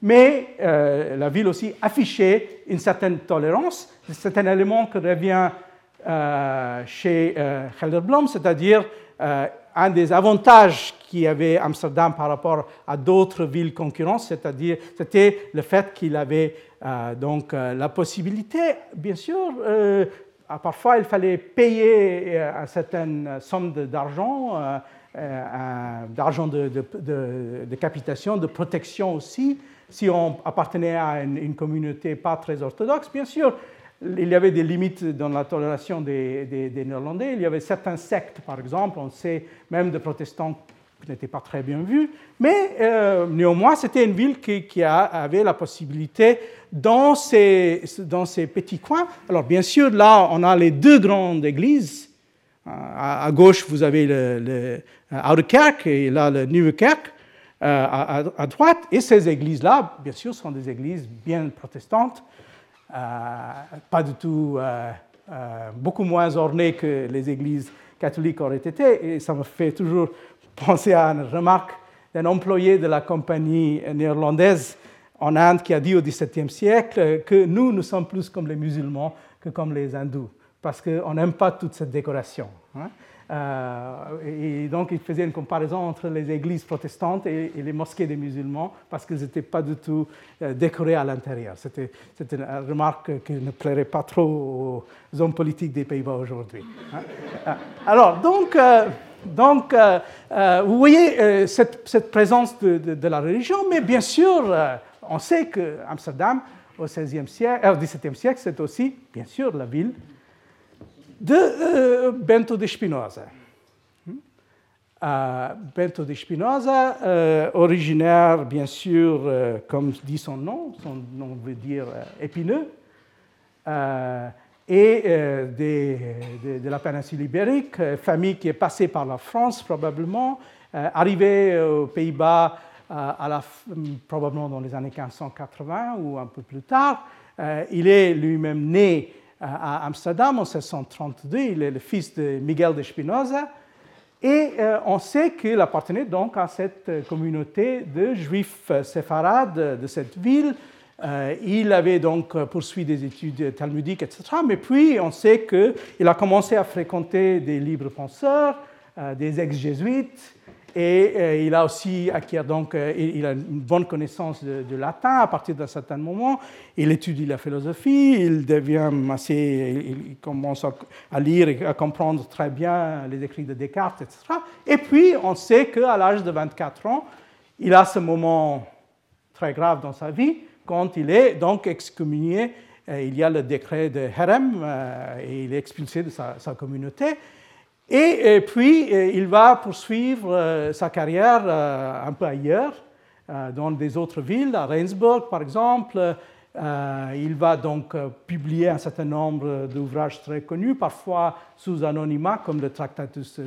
mais euh, la ville aussi affichait une certaine tolérance. C'est un élément qui revient euh, chez euh, Helderblom, c'est-à-dire un des avantages qu'il avait Amsterdam par rapport à d'autres villes concurrentes, c'est-à-dire c'était le fait qu'il avait donc la possibilité, bien sûr, parfois il fallait payer une certaine somme d'argent d'argent de, de, capitation, de protection aussi. Si on appartenait à une, communauté pas très orthodoxe, bien sûr, il y avait des limites dans la tolération des, Néerlandais. Il y avait certains sectes, par exemple, on sait même de protestants qui n'étaient pas très bien vus. Mais euh, néanmoins, c'était une ville qui, avait la possibilité dans ces petits coins. Alors bien sûr, là, on a les deux grandes églises à, gauche, vous avez le, le Kerk et là le Kerk euh, à, droite. Et ces églises-là, bien sûr, sont des églises bien protestantes, euh, pas du tout, euh, beaucoup moins ornées que les églises catholiques auraient été. Et ça me fait toujours penser à une remarque d'un employé de la compagnie néerlandaise en Inde qui a dit au XVIIe siècle que nous, nous sommes plus comme les musulmans que comme les hindous parce qu'on n'aime pas toute cette décoration. Hein. Euh, et donc, il faisait une comparaison entre les églises protestantes et, les mosquées des musulmans parce qu'elles n'étaient pas du tout euh, décorées à l'intérieur. C'était, une remarque qui ne plairait pas trop aux hommes politiques des Pays-Bas aujourd'hui. Hein. Euh, alors, donc, vous voyez cette, présence de, la religion, mais bien sûr, on sait que Amsterdam, au, 16e siècle, au XVIIe siècle, c'est aussi, bien sûr, la ville de euh, Bento de Spinoza. Euh, Bento de Spinoza, euh, originaire, bien sûr, comme dit son nom, son nom veut dire épineux, et de, la péninsule ibérique, famille qui est passée par la France probablement, arrivée aux Pays-Bas probablement dans les années 1580 ou un peu plus tard. il est lui-même né à Amsterdam en 1632. Il est le fils de Miguel de Spinoza. Et euh, on sait qu'il appartenait donc à cette communauté de juifs séfarades de cette ville. Euh, il avait donc poursuivi des études talmudiques, etc. Mais puis, on sait qu'il a commencé à fréquenter des libres penseurs, euh, des ex-jésuites, et euh, il a aussi acquis donc, euh, il a une bonne connaissance de, latin à partir d'un certain moment. Il étudie la philosophie, il devient assez, il commence à, lire et à comprendre très bien les écrits de Descartes, etc. Et puis, on sait qu'à l'âge de 24 ans, il a ce moment très grave dans sa vie quand il est donc excommunié. Euh, il y a le décret de Herem et il est expulsé de sa communauté. Et, puis, euh, il va poursuivre euh, sa carrière euh, un peu ailleurs, dans des autres villes, à Rensburg par exemple. Il va donc publier un certain nombre d'ouvrages très connus, parfois sous anonymat, comme le Tractatus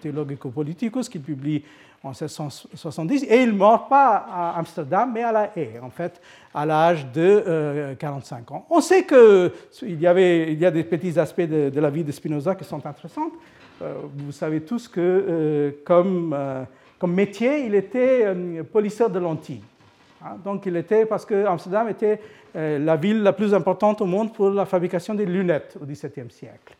Theologico-Politicus, qu'il publie en 1670, et il ne meurt pas à Amsterdam, mais à La Haye, en fait, à l'âge de 45 ans. On sait qu'il y, y a des petits aspects de, la vie de Spinoza qui sont intéressants. Vous savez tous que, comme, comme métier, il était polisseur de lentilles. Hein, donc il était, parce que Amsterdam était euh, la ville la plus importante au monde pour la fabrication des lunettes au XVIIe siècle.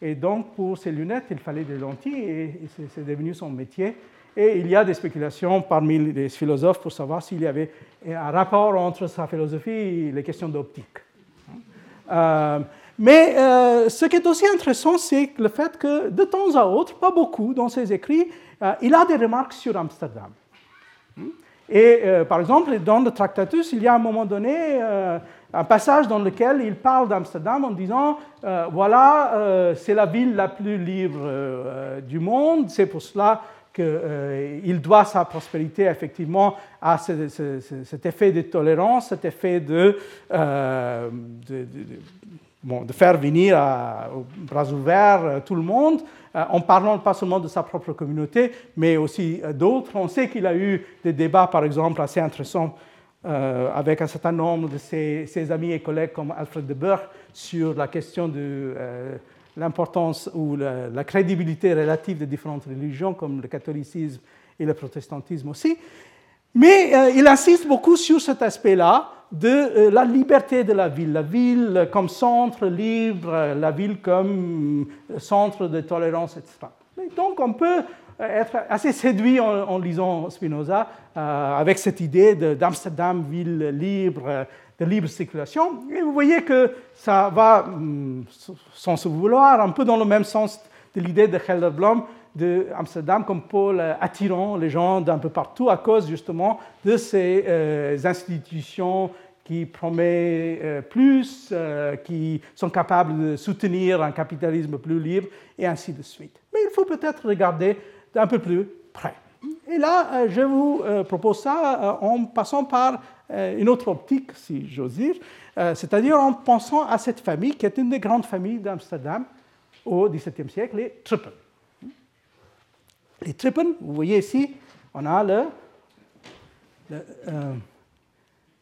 Et donc pour ces lunettes, il fallait des lentilles et c'est devenu son métier. Et il y a des spéculations parmi les philosophes pour savoir s'il y avait un rapport entre sa philosophie et les questions d'optique. Euh, mais euh, ce qui est aussi intéressant, c'est le fait que de temps à autre, pas beaucoup dans ses écrits, il a des remarques sur Amsterdam. Et euh, par exemple, dans le Tractatus, il y a à un moment donné euh, un passage dans lequel il parle d'Amsterdam en disant euh, voilà, c'est la ville la plus libre du monde, c'est pour cela qu'il doit sa prospérité effectivement à cet effet de tolérance, cet effet de faire venir à, aux bras ouverts tout le monde. Euh, en parlant pas seulement de sa propre communauté, mais aussi euh, d'autres. On sait qu'il a eu des débats, par exemple, assez intéressants euh, avec un certain nombre de ses, amis et collègues comme Alfred de Burgh sur la question de l'importance ou la, crédibilité relative de différentes religions, comme le catholicisme et le protestantisme aussi. Mais il insiste beaucoup sur cet aspect-là, de euh, la liberté de la ville, la ville comme centre libre, la ville comme euh, centre de tolérance, etc. donc on peut euh, être assez séduit en, lisant Spinoza avec cette idée d'Amsterdam, ville libre, de libre circulation. Et vous voyez que ça va, hum, sans se vouloir, un peu dans le même sens de l'idée de Helderblom d'Amsterdam comme pôle attirant les gens d'un peu partout à cause justement de ces institutions qui promet euh, plus, euh, qui sont capables de soutenir un capitalisme plus libre, et ainsi de suite. Mais il faut peut-être regarder d'un peu plus près. Et là, euh, je vous propose ça en passant par une autre optique, si j'ose dire, c'est-à-dire en pensant à cette famille qui est une des grandes familles d'Amsterdam au XVIIe siècle, les Trippen. Les Trippen, vous voyez ici, on a le, le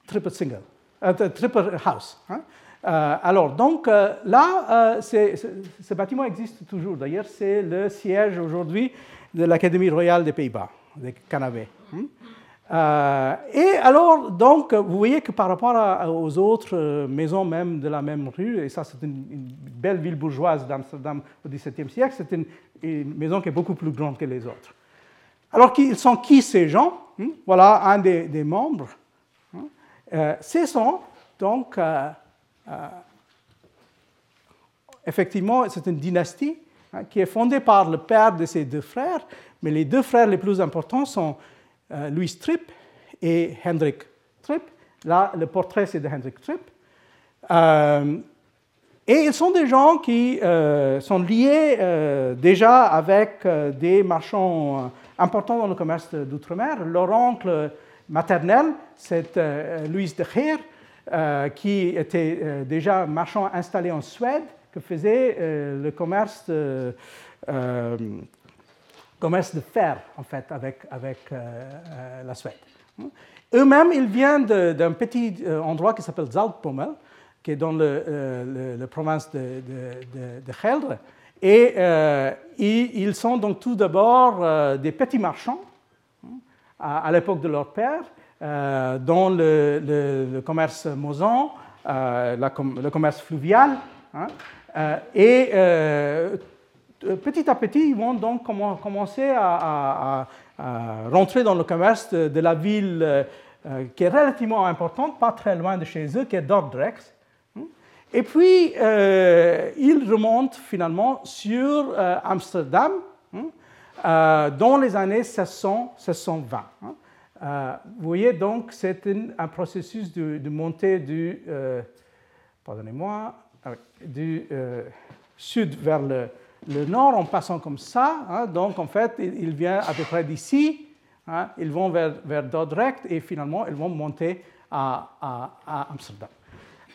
triple single. Euh, triple House. Hein. Euh, alors, donc euh, là, ce bâtiment existe toujours. D'ailleurs, c'est le siège aujourd'hui de l'Académie royale des Pays-Bas, des Canavés. Hein. et alors, donc, vous voyez que par rapport aux autres maisons même de la même rue, et ça c'est une, belle ville bourgeoise d'Amsterdam au XVIIe siècle, c'est une, maison qui est beaucoup plus grande que les autres. Alors, ils sont qui ces gens hein? Voilà un des membres. Euh, ce sont donc, euh, euh, effectivement, c'est une dynastie hein, qui est fondée par le père de ses deux frères, mais les deux frères les plus importants sont Louis Tripp et Hendrik Tripp. Là, le portrait, c'est de Hendrik Tripp. et ils sont des gens qui sont liés déjà avec des marchands importants dans le commerce d'outre-mer. Leur oncle maternelle, c'est euh, Louise de Geer, euh, qui était euh, déjà marchand installé en Suède, qui faisait le commerce de, fer, en fait, avec, avec la Suède. Eux-mêmes, ils viennent d'un petit endroit qui s'appelle Zaltpommel, qui est dans le, le, province de, de. Et ils sont donc tout d'abord des petits marchands à, l'époque de leur père, euh, dans le, commerce mosan, euh, le commerce fluvial. Hein, euh, et petit à petit, ils vont donc commencer à, rentrer dans le commerce de, la ville qui est relativement importante, pas très loin de chez eux, qui est Dordrecht. Hein. Et puis, ils remontent finalement sur Amsterdam, euh, dans les années 1600-1620. Hein. Euh, vous voyez donc, c'est un processus de, montée du, euh, pardonnez-moi, ah du sud vers le, nord en passant comme ça. Hein. donc en fait, il, vient à peu près d'ici, hein. ils vont vers, vers Dordrecht et finalement ils vont monter à, à, Amsterdam.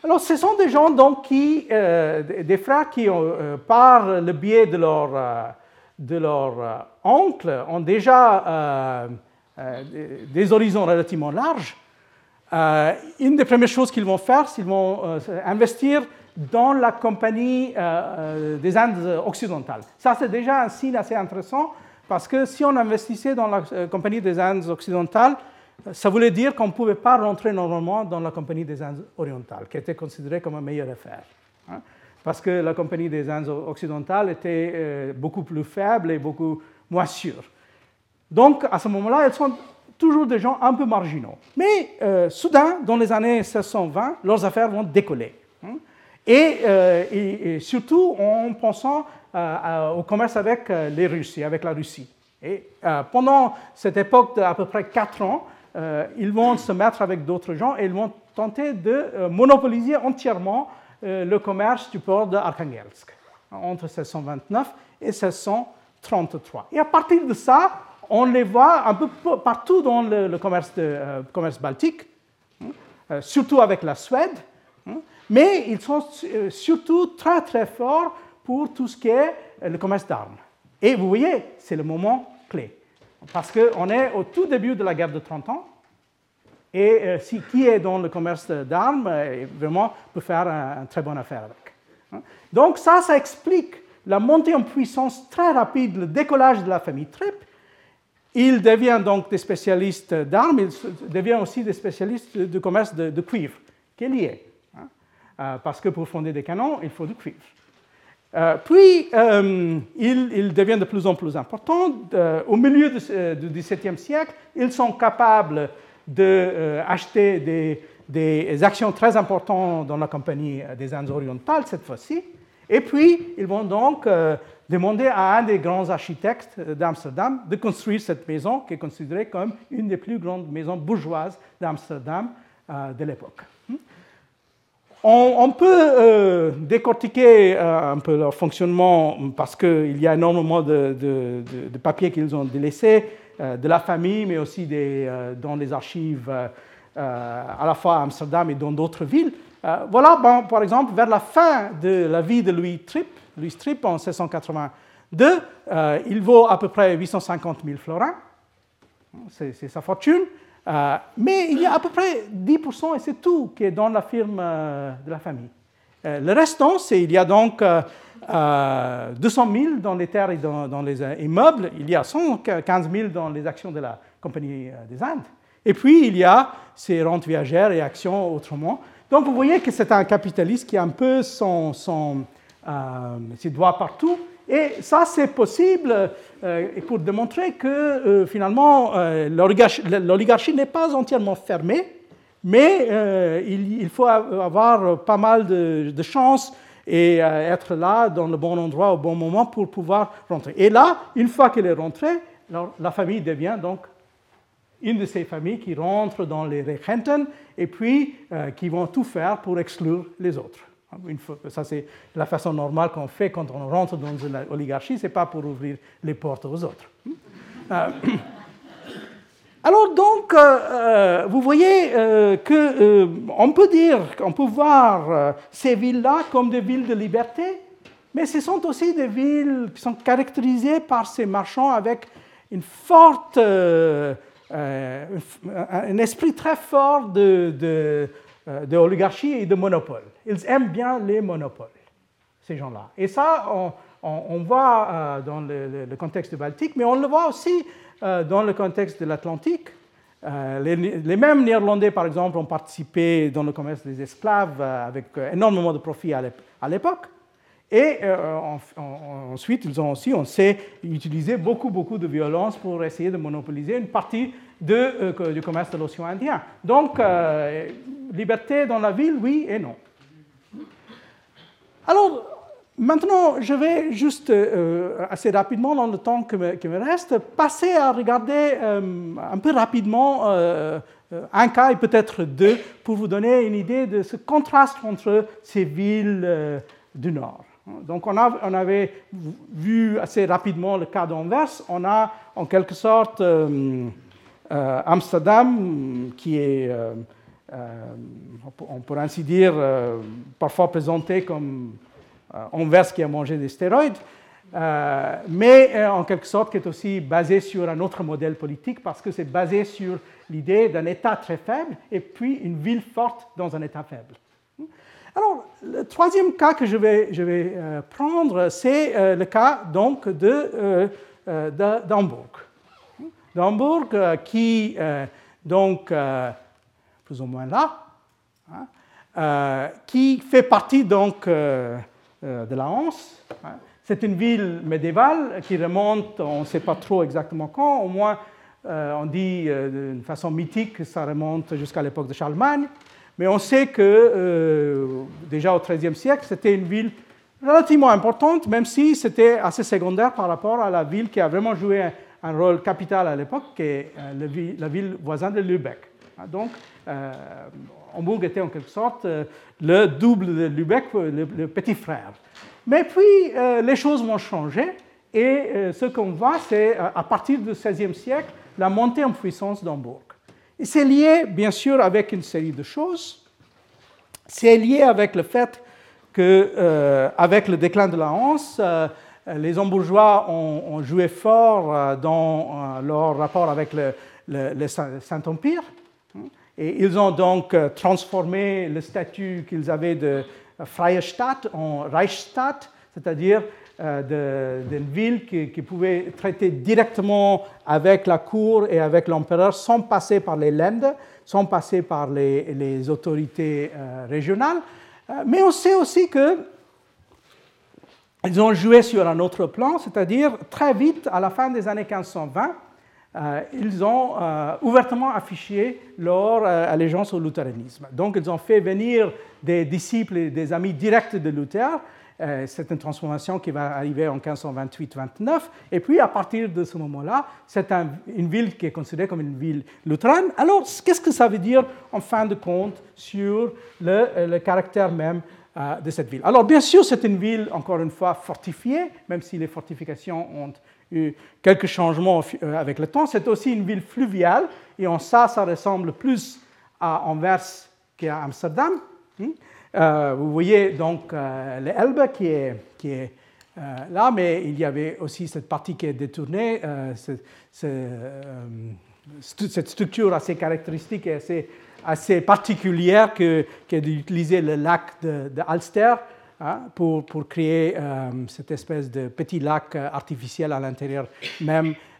Alors, ce sont des gens donc qui, des frères qui, par le biais de leur, de leur oncle, ont déjà des horizons relativement larges. une des premières choses qu'ils vont faire, c'est qu'ils vont investir dans la compagnie des Indes occidentales. Ça, c'est déjà un signe assez intéressant parce que si on investissait dans la euh, Compagnie des Indes occidentales, ça voulait dire qu'on ne pouvait pas rentrer normalement dans la Compagnie des Indes orientales, qui était considérée comme une meilleure affaire. Parce que la Compagnie des Indes occidentales était euh, beaucoup plus faible et beaucoup moins sûre. Donc, à ce moment-là, elles sont toujours des gens un peu marginaux. Mais euh, soudain, dans les années 1620, leurs affaires vont décoller. Hein. et, surtout en pensant euh, au commerce avec euh, les Russes avec la Russie. Et euh, pendant cette époque d'à peu près 4 ans, ils vont se mettre avec d'autres gens et ils vont tenter de monopoliser entièrement le commerce du port d'Arkhangelsk entre 1629 et 1633. Et à partir de ça, on les voit un peu partout dans le, commerce, de, commerce baltique, hein, surtout avec la Suède, hein, mais ils sont surtout très très forts pour tout ce qui est euh, le commerce d'armes. Et vous voyez, c'est le moment clé. Parce qu'on est au tout début de la guerre de 30 ans. Et euh, si, qui est dans le commerce d'armes, euh, vraiment peut faire une très bonne affaire avec. Hein. Donc ça, ça explique la montée en puissance très rapide, le décollage de la famille Tripp. Il devient donc des spécialistes d'armes, il devient aussi des spécialistes du commerce de, cuivre, qui est lié. Hein. parce que pour fonder des canons, il faut du cuivre. Euh, puis, euh, il, devient de plus en plus important. Euh, au milieu du XVIIe siècle, ils sont capables d'acheter des, des, actions très importantes dans la Compagnie des Indes orientales, cette fois-ci. Et puis, ils vont donc demander à un des grands architectes d'Amsterdam de construire cette maison, qui est considérée comme une des plus grandes maisons bourgeoises d'Amsterdam de l'époque. On, peut euh, décortiquer euh, un peu leur fonctionnement parce qu'il y a énormément de, papiers qu'ils ont délaissés, euh, de la famille, mais aussi des, dans les archives à la fois à Amsterdam et dans d'autres villes. voilà, par exemple, vers la fin de la vie de Louis Tripp, Louis Tripp en 1682, il vaut à peu près 850 000 florins. C'est sa fortune. Euh, mais il y a à peu près 10%, et c'est tout, qui est dans la firme euh, de la famille. Euh, le restant, c'est il y a donc 200 000 dans les terres et dans, les immeubles, il y a 115 000 dans les actions de la Compagnie des Indes. Et puis, il y a ces rentes viagères et actions autrement. Donc, vous voyez que c'est un capitaliste qui a un peu ses doigts partout et ça, c'est possible euh, pour démontrer que euh, finalement, euh, l'oligarchie n'est pas entièrement fermée, mais il, faut avoir pas mal de, de chance et être là dans le bon endroit au bon moment pour pouvoir rentrer. Et là, une fois qu'elle est rentrée, la famille devient donc une de ces familles qui rentrent dans les Regenten et puis qui vont tout faire pour exclure les autres. Ça, c'est la façon normale qu'on fait quand on rentre dans une oligarchie, ce n'est pas pour ouvrir les portes aux autres. Euh, alors donc, euh, euh, vous voyez qu'on peut dire, on peut voir ces villes-là comme des villes de liberté, mais ce sont aussi des villes qui sont caractérisées par ces marchands avec une forte, un esprit très fort de euh, d'oligarchie et de monopole. Ils aiment bien les monopoles, ces gens-là. Et ça, on, voit euh, dans le, contexte du Baltique, mais on le voit aussi euh, dans le contexte de l'Atlantique. les, mêmes Néerlandais, par exemple, ont participé dans le commerce des esclaves avec énormément de profit à l'époque. Et ensuite, ils ont aussi, on sait, utilisé beaucoup, beaucoup de violence pour essayer de monopoliser une partie du commerce de l'océan Indien. Donc, liberté dans la ville, oui et non. Alors, maintenant, je vais juste euh, assez rapidement, dans le temps qui me, reste, passer à regarder euh, un peu rapidement euh, un cas et peut-être deux pour vous donner une idée de ce contraste entre ces villes du Nord. Donc, on, on, avait vu assez rapidement le cas d'Anvers. On a en quelque sorte Amsterdam, qui est on pourrait ainsi dire, parfois présenté comme Anvers qui a mangé des stéroïdes. mais en quelque sorte qui est aussi basé sur un autre modèle politique parce que c'est basé sur l'idée d'un État très faible et puis une ville forte dans un État faible. Alors, le troisième cas que je vais, je vais euh, prendre, c'est euh, le cas donc de, euh, d'Hambourg. D'Hambourg qui, donc, plus ou moins là, hein, qui fait partie donc la Hanse. Hein. C'est une ville médiévale qui remonte, on ne sait pas trop exactement quand, au moins on dit d'une façon mythique que ça remonte jusqu'à l'époque de Charlemagne. Mais on sait que euh, déjà au XIIIe siècle, c'était une ville relativement importante, même si c'était assez secondaire par rapport à la ville qui a vraiment joué un, rôle capital à l'époque, qui est euh, la ville voisine de Lübeck. Ah, donc, euh, Hambourg était en quelque sorte le double de Lübeck, le, petit frère. Mais puis, les choses vont changer, et ce qu'on voit, c'est à partir du XVIe siècle, la montée en puissance d'Hambourg. C'est lié, bien sûr, avec une série de choses. C'est lié avec le fait que, euh, avec le déclin de la Hanse, euh, les Hambourgeois ont, joué fort euh, dans leur rapport avec le, Saint-Empire. Et ils ont donc transformé le statut qu'ils avaient de Freistaat en Reichsstaat, c'est-à-dire euh, d'une ville qui, pouvait traiter directement avec la cour et avec l'empereur sans passer par les Landes, sans passer par les, autorités euh, régionales. Euh, mais on sait aussi que ils ont joué sur un autre plan, c'est-à-dire très vite, à la fin des années 1520, ils ont ouvertement affiché leur allégeance au luthéranisme. Donc, ils ont fait venir des disciples et des amis directs de Luther euh, c'est une transformation qui va arriver en 1528-29. Et puis, à partir de ce moment-là, c'est une ville qui est considérée comme une ville luthérane. Alors, qu'est-ce que ça veut dire, en fin de compte, sur le, euh, caractère même euh, de cette ville? Alors, bien sûr, c'est une ville, encore une fois, fortifiée, même si les fortifications ont quelques changements avec le temps. C'est aussi une ville fluviale, et en ça, ça ressemble plus à Anvers qu'à Amsterdam. Hmm? Euh, vous voyez donc euh, l'Elbe qui est, qui est euh, là, mais il y avait aussi cette partie qui est détournée, cette structure assez caractéristique et assez, assez particulière que, que d'utiliser le lac de, Alster hein, pour, créer cette espèce de petit lac artificiel à l'intérieur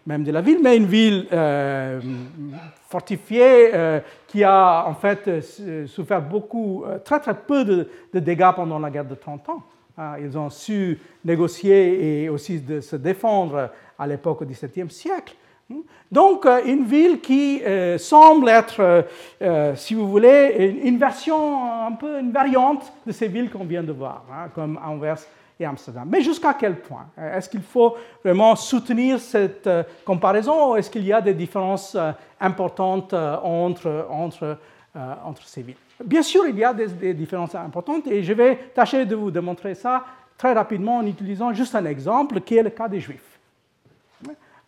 même de la ville, mais une ville euh, fortifiée euh, qui a en fait euh, souffert beaucoup, très très peu de, dégâts pendant la guerre de 30 ans. Hein. Ils ont su négocier et aussi se défendre à l'époque du XVIIe siècle. Donc, une ville qui semble être, si vous voulez, une, version, un peu une variante de ces villes qu'on vient de voir, hein, comme Anvers et Amsterdam. Mais jusqu'à quel point? Est-ce qu'il faut vraiment soutenir cette euh, comparaison ou est-ce qu'il y a des différences euh, importantes euh, entre, entre, entre ces villes? Bien sûr, il y a des, différences importantes et je vais tâcher de vous démontrer ça très rapidement en utilisant juste un exemple qui est le cas des Juifs.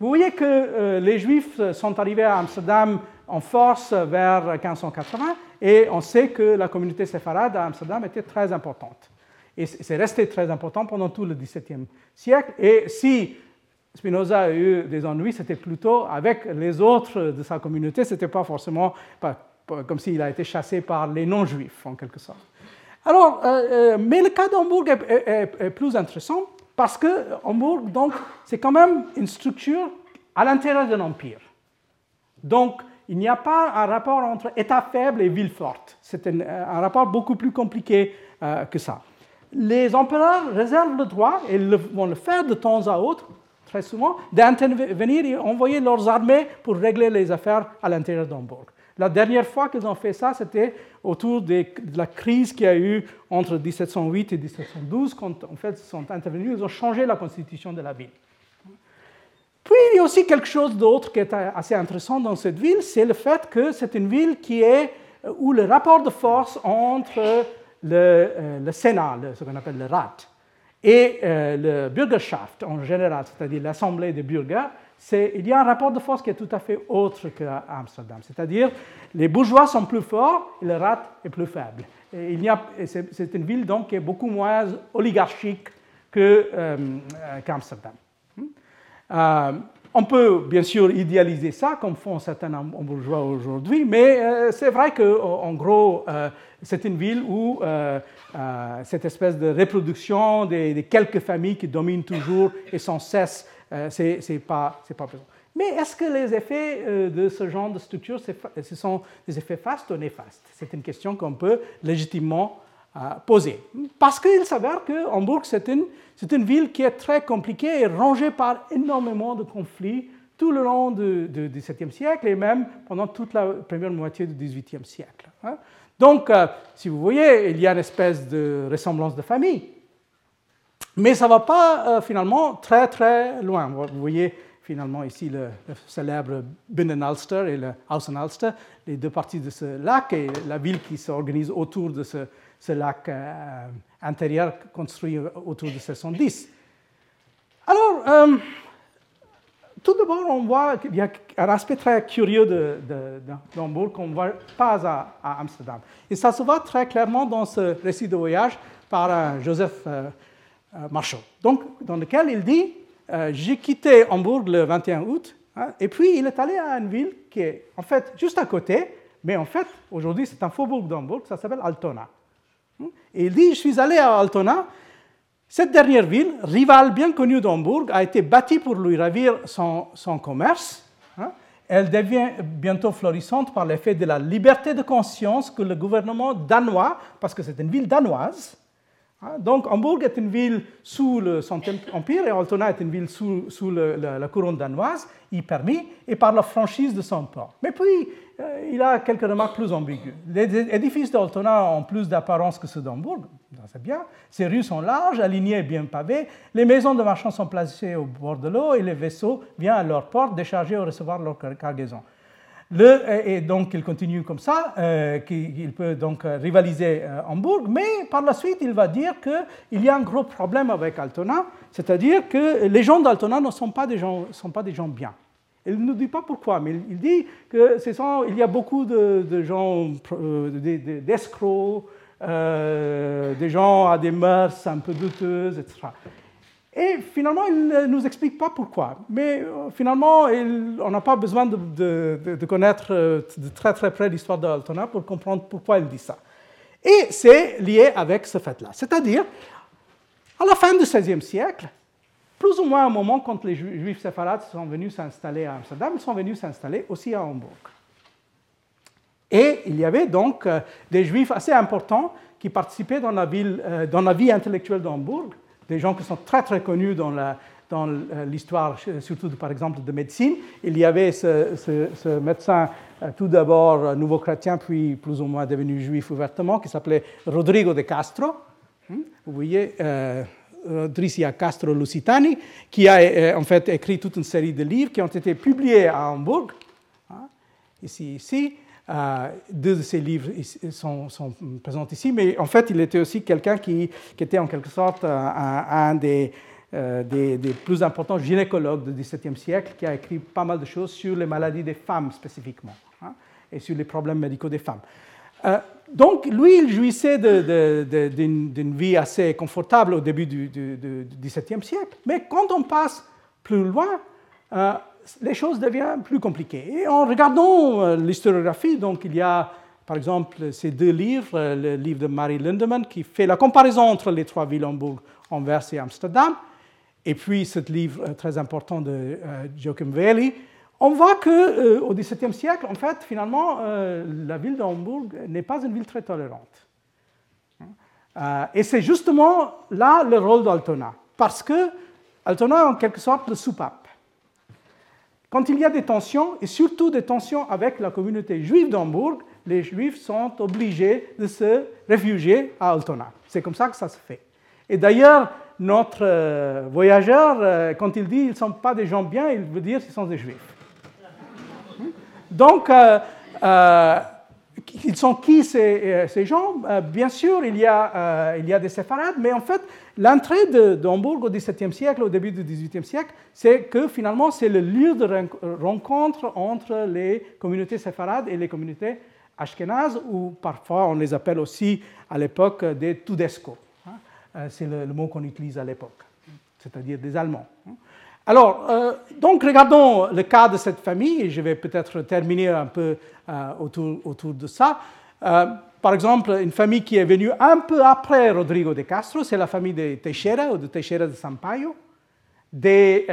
Vous voyez que les Juifs sont arrivés à Amsterdam en force vers 1580 et on sait que la communauté séfarade à Amsterdam était très importante. Et c'est resté très important pendant tout le XVIIe siècle. Et si Spinoza a eu des ennuis, c'était plutôt avec les autres de sa communauté, ce n'était pas forcément comme s'il a été chassé par les non-juifs, en quelque sorte. Alors, euh, euh, mais le cas d'Hambourg est, plus intéressant parce que Hambourg, donc, c'est quand même une structure à l'intérieur d'un empire. Donc, il n'y a pas un rapport entre État faible et ville forte. C'est un, rapport beaucoup plus compliqué euh, que ça les empereurs réservent le droit, et vont le faire de temps à autre, très souvent, d'intervenir et envoyer leurs armées pour régler les affaires à l'intérieur d'Hambourg. La dernière fois qu'ils ont fait ça, c'était autour de la crise qu'il y a eu entre 1708 et 1712, quand en fait ils sont intervenus, ils ont changé la constitution de la ville. Puis il y a aussi quelque chose d'autre qui est assez intéressant dans cette ville, c'est le fait que c'est une ville qui est où le rapport de force entre euh, le, Sénat, ce qu'on appelle le Rat, et euh, le Bürgerschaft en général, c'est-à-dire l'Assemblée des Bürgers, il y a un rapport de force qui est tout à fait autre qu'à Amsterdam. C'est-à-dire, les bourgeois sont plus forts et le rat est plus faible. c'est, une ville donc qui est beaucoup moins oligarchique euh, qu'Amsterdam. Hmm? Euh, on peut bien sûr idéaliser ça, comme font certains bourgeois aujourd'hui, mais euh, c'est vrai qu'en gros, c'est une ville où cette espèce de reproduction des, quelques familles qui dominent toujours et sans cesse, c'est pas, pas présent. Mais est-ce que les effets de ce genre de structure, ce sont des effets fastes ou néfastes? C'est une question qu'on peut légitimement poser. Parce qu'il s'avère que Hambourg, c'est une, une, ville qui est très compliquée et rangée par énormément de conflits tout le long du XVIIe siècle et même pendant toute la première moitié du XVIIIe siècle. Hein. Donc, euh, si vous voyez, il y a une espèce de ressemblance de famille. Mais ça ne va pas euh, finalement très très loin. Vous voyez finalement ici le, célèbre Binnenalster et le Außenalster, les deux parties de ce lac et la ville qui s'organise autour de ce, lac euh, intérieur construit autour de 1610. Alors, euh, tout d'abord, on voit qu'il y a un aspect très curieux d'Hambourg qu'on ne voit pas à, Amsterdam. Et ça se voit très clairement dans ce récit de voyage par Joseph Marshall, donc, dans lequel il dit J'ai quitté Hambourg le 21 août, hein, et puis il est allé à une ville qui est en fait juste à côté, mais en fait, aujourd'hui, c'est un faubourg d'Hambourg, ça s'appelle Altona. Et il dit, je suis allé à Altona. Cette dernière ville, rivale bien connue d'Hambourg, a été bâtie pour lui ravir son, son commerce. Hein. Elle devient bientôt florissante par l'effet de la liberté de conscience que le gouvernement danois, parce que c'est une ville danoise, hein, donc Hambourg est une ville sous le Centième Empire et Altona est une ville sous, sous la, couronne danoise, y permis, et par la franchise de son port. Mais puis, euh, il a quelques remarques plus ambiguës. Les édifices d'Altona ont plus d'apparence que ceux d'Hambourg, c'est bien. Ces rues sont larges, alignées et bien pavées. Les maisons de marchands sont placées au bord de l'eau et les vaisseaux viennent à leur porte décharger ou recevoir leur cargaison. Et donc il continue comme ça, euh, qu'il peut donc rivaliser euh, Hambourg, mais par la suite il va dire qu'il y a un gros problème avec Altona, c'est-à-dire que les gens d'Altona ne sont pas des gens, sont pas des gens bien. Il ne dit pas pourquoi, mais il dit qu'il y a beaucoup de, gens, euh, d'escrocs, euh, des gens à des mœurs un peu douteuses, etc. Et finalement, il ne nous explique pas pourquoi. Mais euh, finalement, on n'a pas besoin de, connaître de très très près l'histoire d'Altona pour comprendre pourquoi il dit ça. Et c'est lié avec ce fait-là. C'est-à-dire, à la fin du XVIe siècle, plus ou moins un moment quand les juifs séfarades sont venus s'installer à Amsterdam, ils sont venus s'installer aussi à Hambourg. Et il y avait donc euh, des juifs assez importants qui participaient dans la, ville, euh, dans la vie intellectuelle d'Hambourg, des gens qui sont très très connus dans dans l'histoire, surtout par exemple de médecine. Il y avait ce, médecin, euh, tout d'abord nouveau chrétien, puis plus ou moins devenu juif ouvertement, qui s'appelait Rodrigo de Castro. Hmm? Vous voyez, Dricia Castro Lusitani, qui a euh, en fait écrit toute une série de livres qui ont été publiés à Hambourg, hein, ici, ici. Euh, deux de ces livres sont, présents ici, mais en fait, il était aussi quelqu'un qui, était en quelque sorte un, des, euh, des, plus importants gynécologues du XVIIe siècle, qui a écrit pas mal de choses sur les maladies des femmes spécifiquement, hein, et sur les problèmes médicaux des femmes. Euh, donc, lui, il jouissait d'une vie assez confortable au début du, XVIIe siècle. Mais quand on passe plus loin, euh, les choses deviennent plus compliquées. Et en regardant euh, l'historiographie, donc il y a par exemple ces deux livres, le livre de Marie Lindemann qui fait la comparaison entre les trois villes, Hambourg, Anvers et Amsterdam, et puis ce livre très important de Joachim Wely, on voit qu'au euh, XVIIe siècle, en fait, finalement, euh, la ville d'Hambourg n'est pas une ville très tolérante. Euh, et c'est justement là le rôle d'Altona, parce que Altona est en quelque sorte le soupape. Quand il y a des tensions, et surtout des tensions avec la communauté juive d'Hambourg, les juifs sont obligés de se réfugier à Altona. C'est comme ça que ça se fait. Et d'ailleurs, notre voyageur, quand il dit ils ne sont pas des gens bien, il veut dire qu'ils sont des juifs. Donc, euh, euh, ils sont qui ces, ces gens? Bien sûr, il y, a, il y a des séfarades, mais en fait, l'entrée de, Hambourg au XVIIe siècle, au début du XVIIIe siècle, c'est que finalement, c'est le lieu de rencontre entre les communautés séfarades et les communautés ashkénazes, ou parfois on les appelle aussi à l'époque des Tudesco. Hein. C'est le, mot qu'on utilise à l'époque, c'est-à-dire des Allemands. Alors, euh, donc regardons le cas de cette famille, je vais peut-être terminer un peu euh, autour, autour, de ça. Euh, par exemple, une famille qui est venue un peu après Rodrigo de Castro, c'est la famille de Teixeira ou de Teixeira de Sampaio, des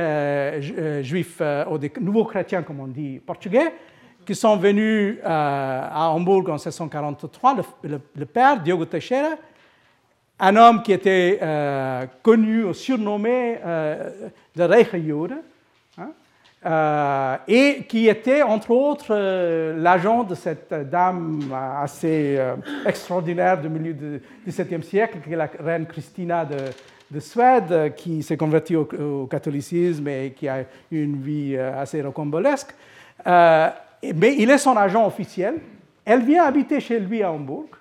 juifs ou des nouveaux chrétiens, comme on dit portugais, qui sont venus à Hambourg en 1643. Le, père, Diogo Teixeira, un homme qui était euh, connu surnommé euh, de hein, euh, et qui était entre autres l'agent de cette dame assez extraordinaire du milieu du XVIIe siècle, qui est la reine Christina de, Suède, qui s'est convertie au, catholicisme et qui a eu une vie assez rocambolesque. mais il est son agent officiel. Elle vient habiter chez lui à Hambourg.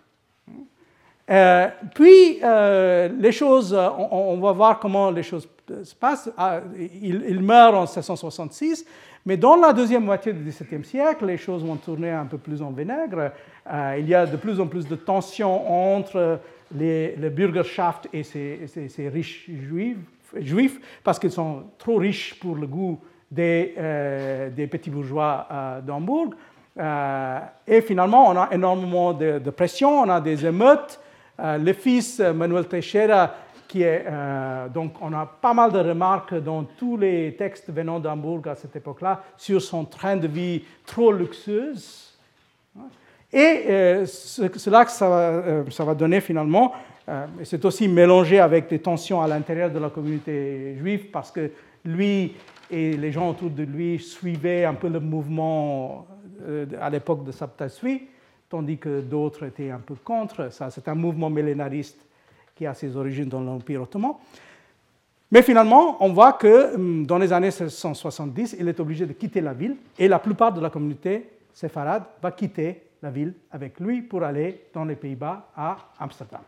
Euh, puis, euh, les choses, euh, on, va voir comment les choses se passent. Ah, il, meurt en 1766, mais dans la deuxième moitié du XVIIe siècle, les choses vont tourner un peu plus en vinaigre. il y a de plus en plus de tensions entre les, le Bürgerschaft et ces, riches juifs, parce qu'ils sont trop riches pour le goût des, petits bourgeois d'Hambourg. et finalement, on a énormément de pression, on a des émeutes. Euh, le fils euh, Manuel Teixeira, qui est, euh, donc on a pas mal de remarques dans tous les textes venant d'Hambourg à cette époque-là sur son train de vie trop luxueux. Et c'est là que ça va, ça va, donner finalement, c'est aussi mélangé avec des tensions à l'intérieur de la communauté juive, parce que lui et les gens autour de lui suivaient un peu le mouvement à l'époque de Saptasui tandis que d'autres étaient un peu contre. Ça, c'est un mouvement millénariste qui a ses origines dans l'Empire ottoman. Mais finalement, on voit que hum, dans les années 1670, il est obligé de quitter la ville et la plupart de la communauté séfarade va quitter la ville avec lui pour aller dans les Pays-Bas à Amsterdam.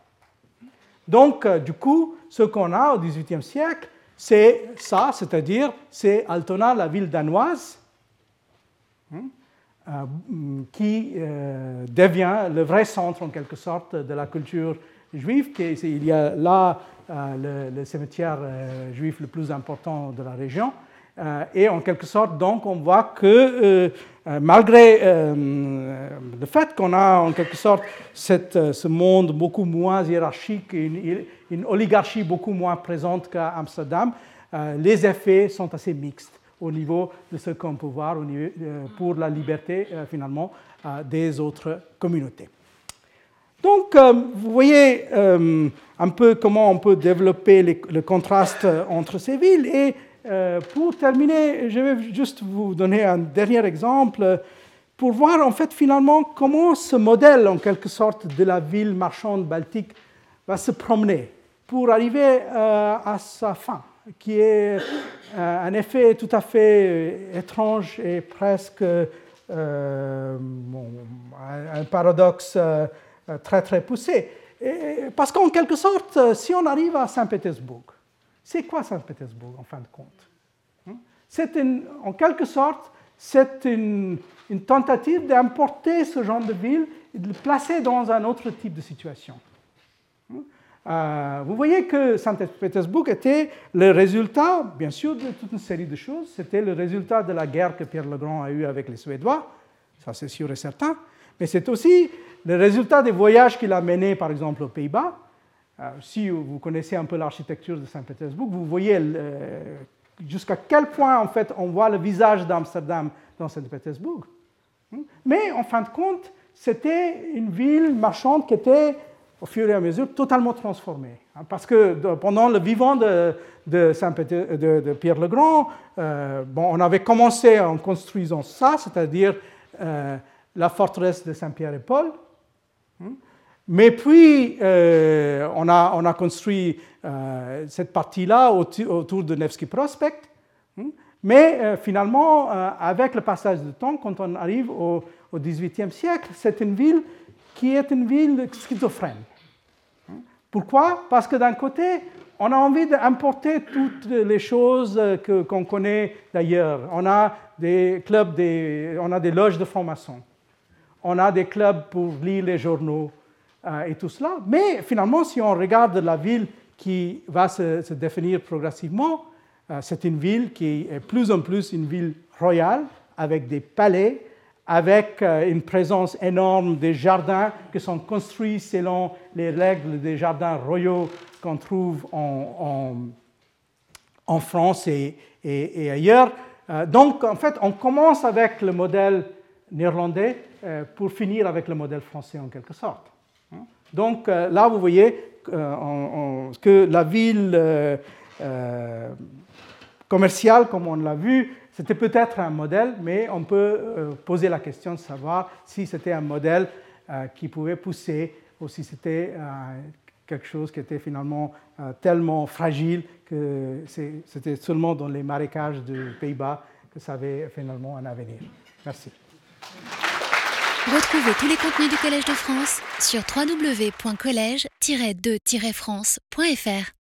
Donc, euh, du coup, ce qu'on a au XVIIIe siècle, c'est ça, c'est-à-dire c'est Altona, la ville danoise, euh, qui euh, devient le vrai centre en quelque sorte de la culture juive. Il y a là euh, le, cimetière juif le plus important de la région. Et en quelque sorte, donc, on voit que malgré le fait qu'on a en quelque sorte ce monde beaucoup moins hiérarchique, une oligarchie beaucoup moins présente qu'à Amsterdam, les effets sont assez mixtes au niveau de ce qu'on peut voir euh, pour la liberté euh, finalement euh, des autres communautés. Donc, vous voyez un peu comment on peut développer le contraste entre ces villes. Et pour terminer, je vais juste vous donner un dernier exemple pour voir en fait finalement comment ce modèle en quelque sorte de la ville marchande baltique va se promener pour arriver à sa fin qui est euh, un effet tout à fait euh, étrange et presque euh, un paradoxe très très poussé. parce qu'en quelque sorte, si on arrive à Saint-Pétersbourg, c'est quoi Saint-Pétersbourg en fin de compte hein? En quelque sorte, c'est une, une, tentative d'importer ce genre de ville et de le placer dans un autre type de situation. Euh, vous voyez que Saint-Pétersbourg était le résultat, bien sûr, de toute une série de choses. C'était le résultat de la guerre que Pierre le Grand a eue avec les Suédois, ça c'est sûr et certain. Mais c'est aussi le résultat des voyages qu'il a menés, par exemple, aux Pays-Bas. Euh, si vous connaissez un peu l'architecture de Saint-Pétersbourg, vous voyez euh, jusqu'à quel point, en fait, on voit le visage d'Amsterdam dans Saint-Pétersbourg. Mais en fin de compte, c'était une ville marchande qui était au fur et à mesure totalement transformé. Hein, parce que pendant le vivant de, de, de Pierre le Grand, euh, bon, on avait commencé en construisant ça, c'est-à-dire euh, la forteresse de Saint-Pierre-et-Paul. Hein. Mais puis, euh, on, a, on, a, construit cette partie-là autour de Nevsky Prospect. Hein. Mais finalement, avec le passage du temps, quand on arrive au, au XVIIIe siècle, c'est une ville qui est une ville schizophrène. Pourquoi? Parce que d'un côté, on a envie d'importer toutes les choses qu'on connaît d'ailleurs. On a des clubs, des, on a des loges de francs-maçons, on a des clubs pour lire les journaux euh, et tout cela. Mais finalement, si on regarde la ville qui va se, définir progressivement, euh, c'est une ville qui est plus en plus une ville royale, avec des palais, avec euh, une présence énorme des jardins qui sont construits selon les règles des jardins royaux qu'on trouve en, France et, et, ailleurs. Euh, donc, en fait, on commence avec le modèle néerlandais euh, pour finir avec le modèle français en quelque sorte. Hein. Donc, là, vous voyez que la ville commerciale, comme on l'a vu, c'était peut-être un modèle, mais on peut euh, poser la question de savoir si c'était un modèle euh, qui pouvait pousser ou si c'était euh, quelque chose qui était finalement tellement fragile que c'était seulement dans les marécages des Pays-Bas que ça avait finalement un avenir. Merci. Retrouvez tous les contenus du Collège de France sur www.colège-2-france.fr.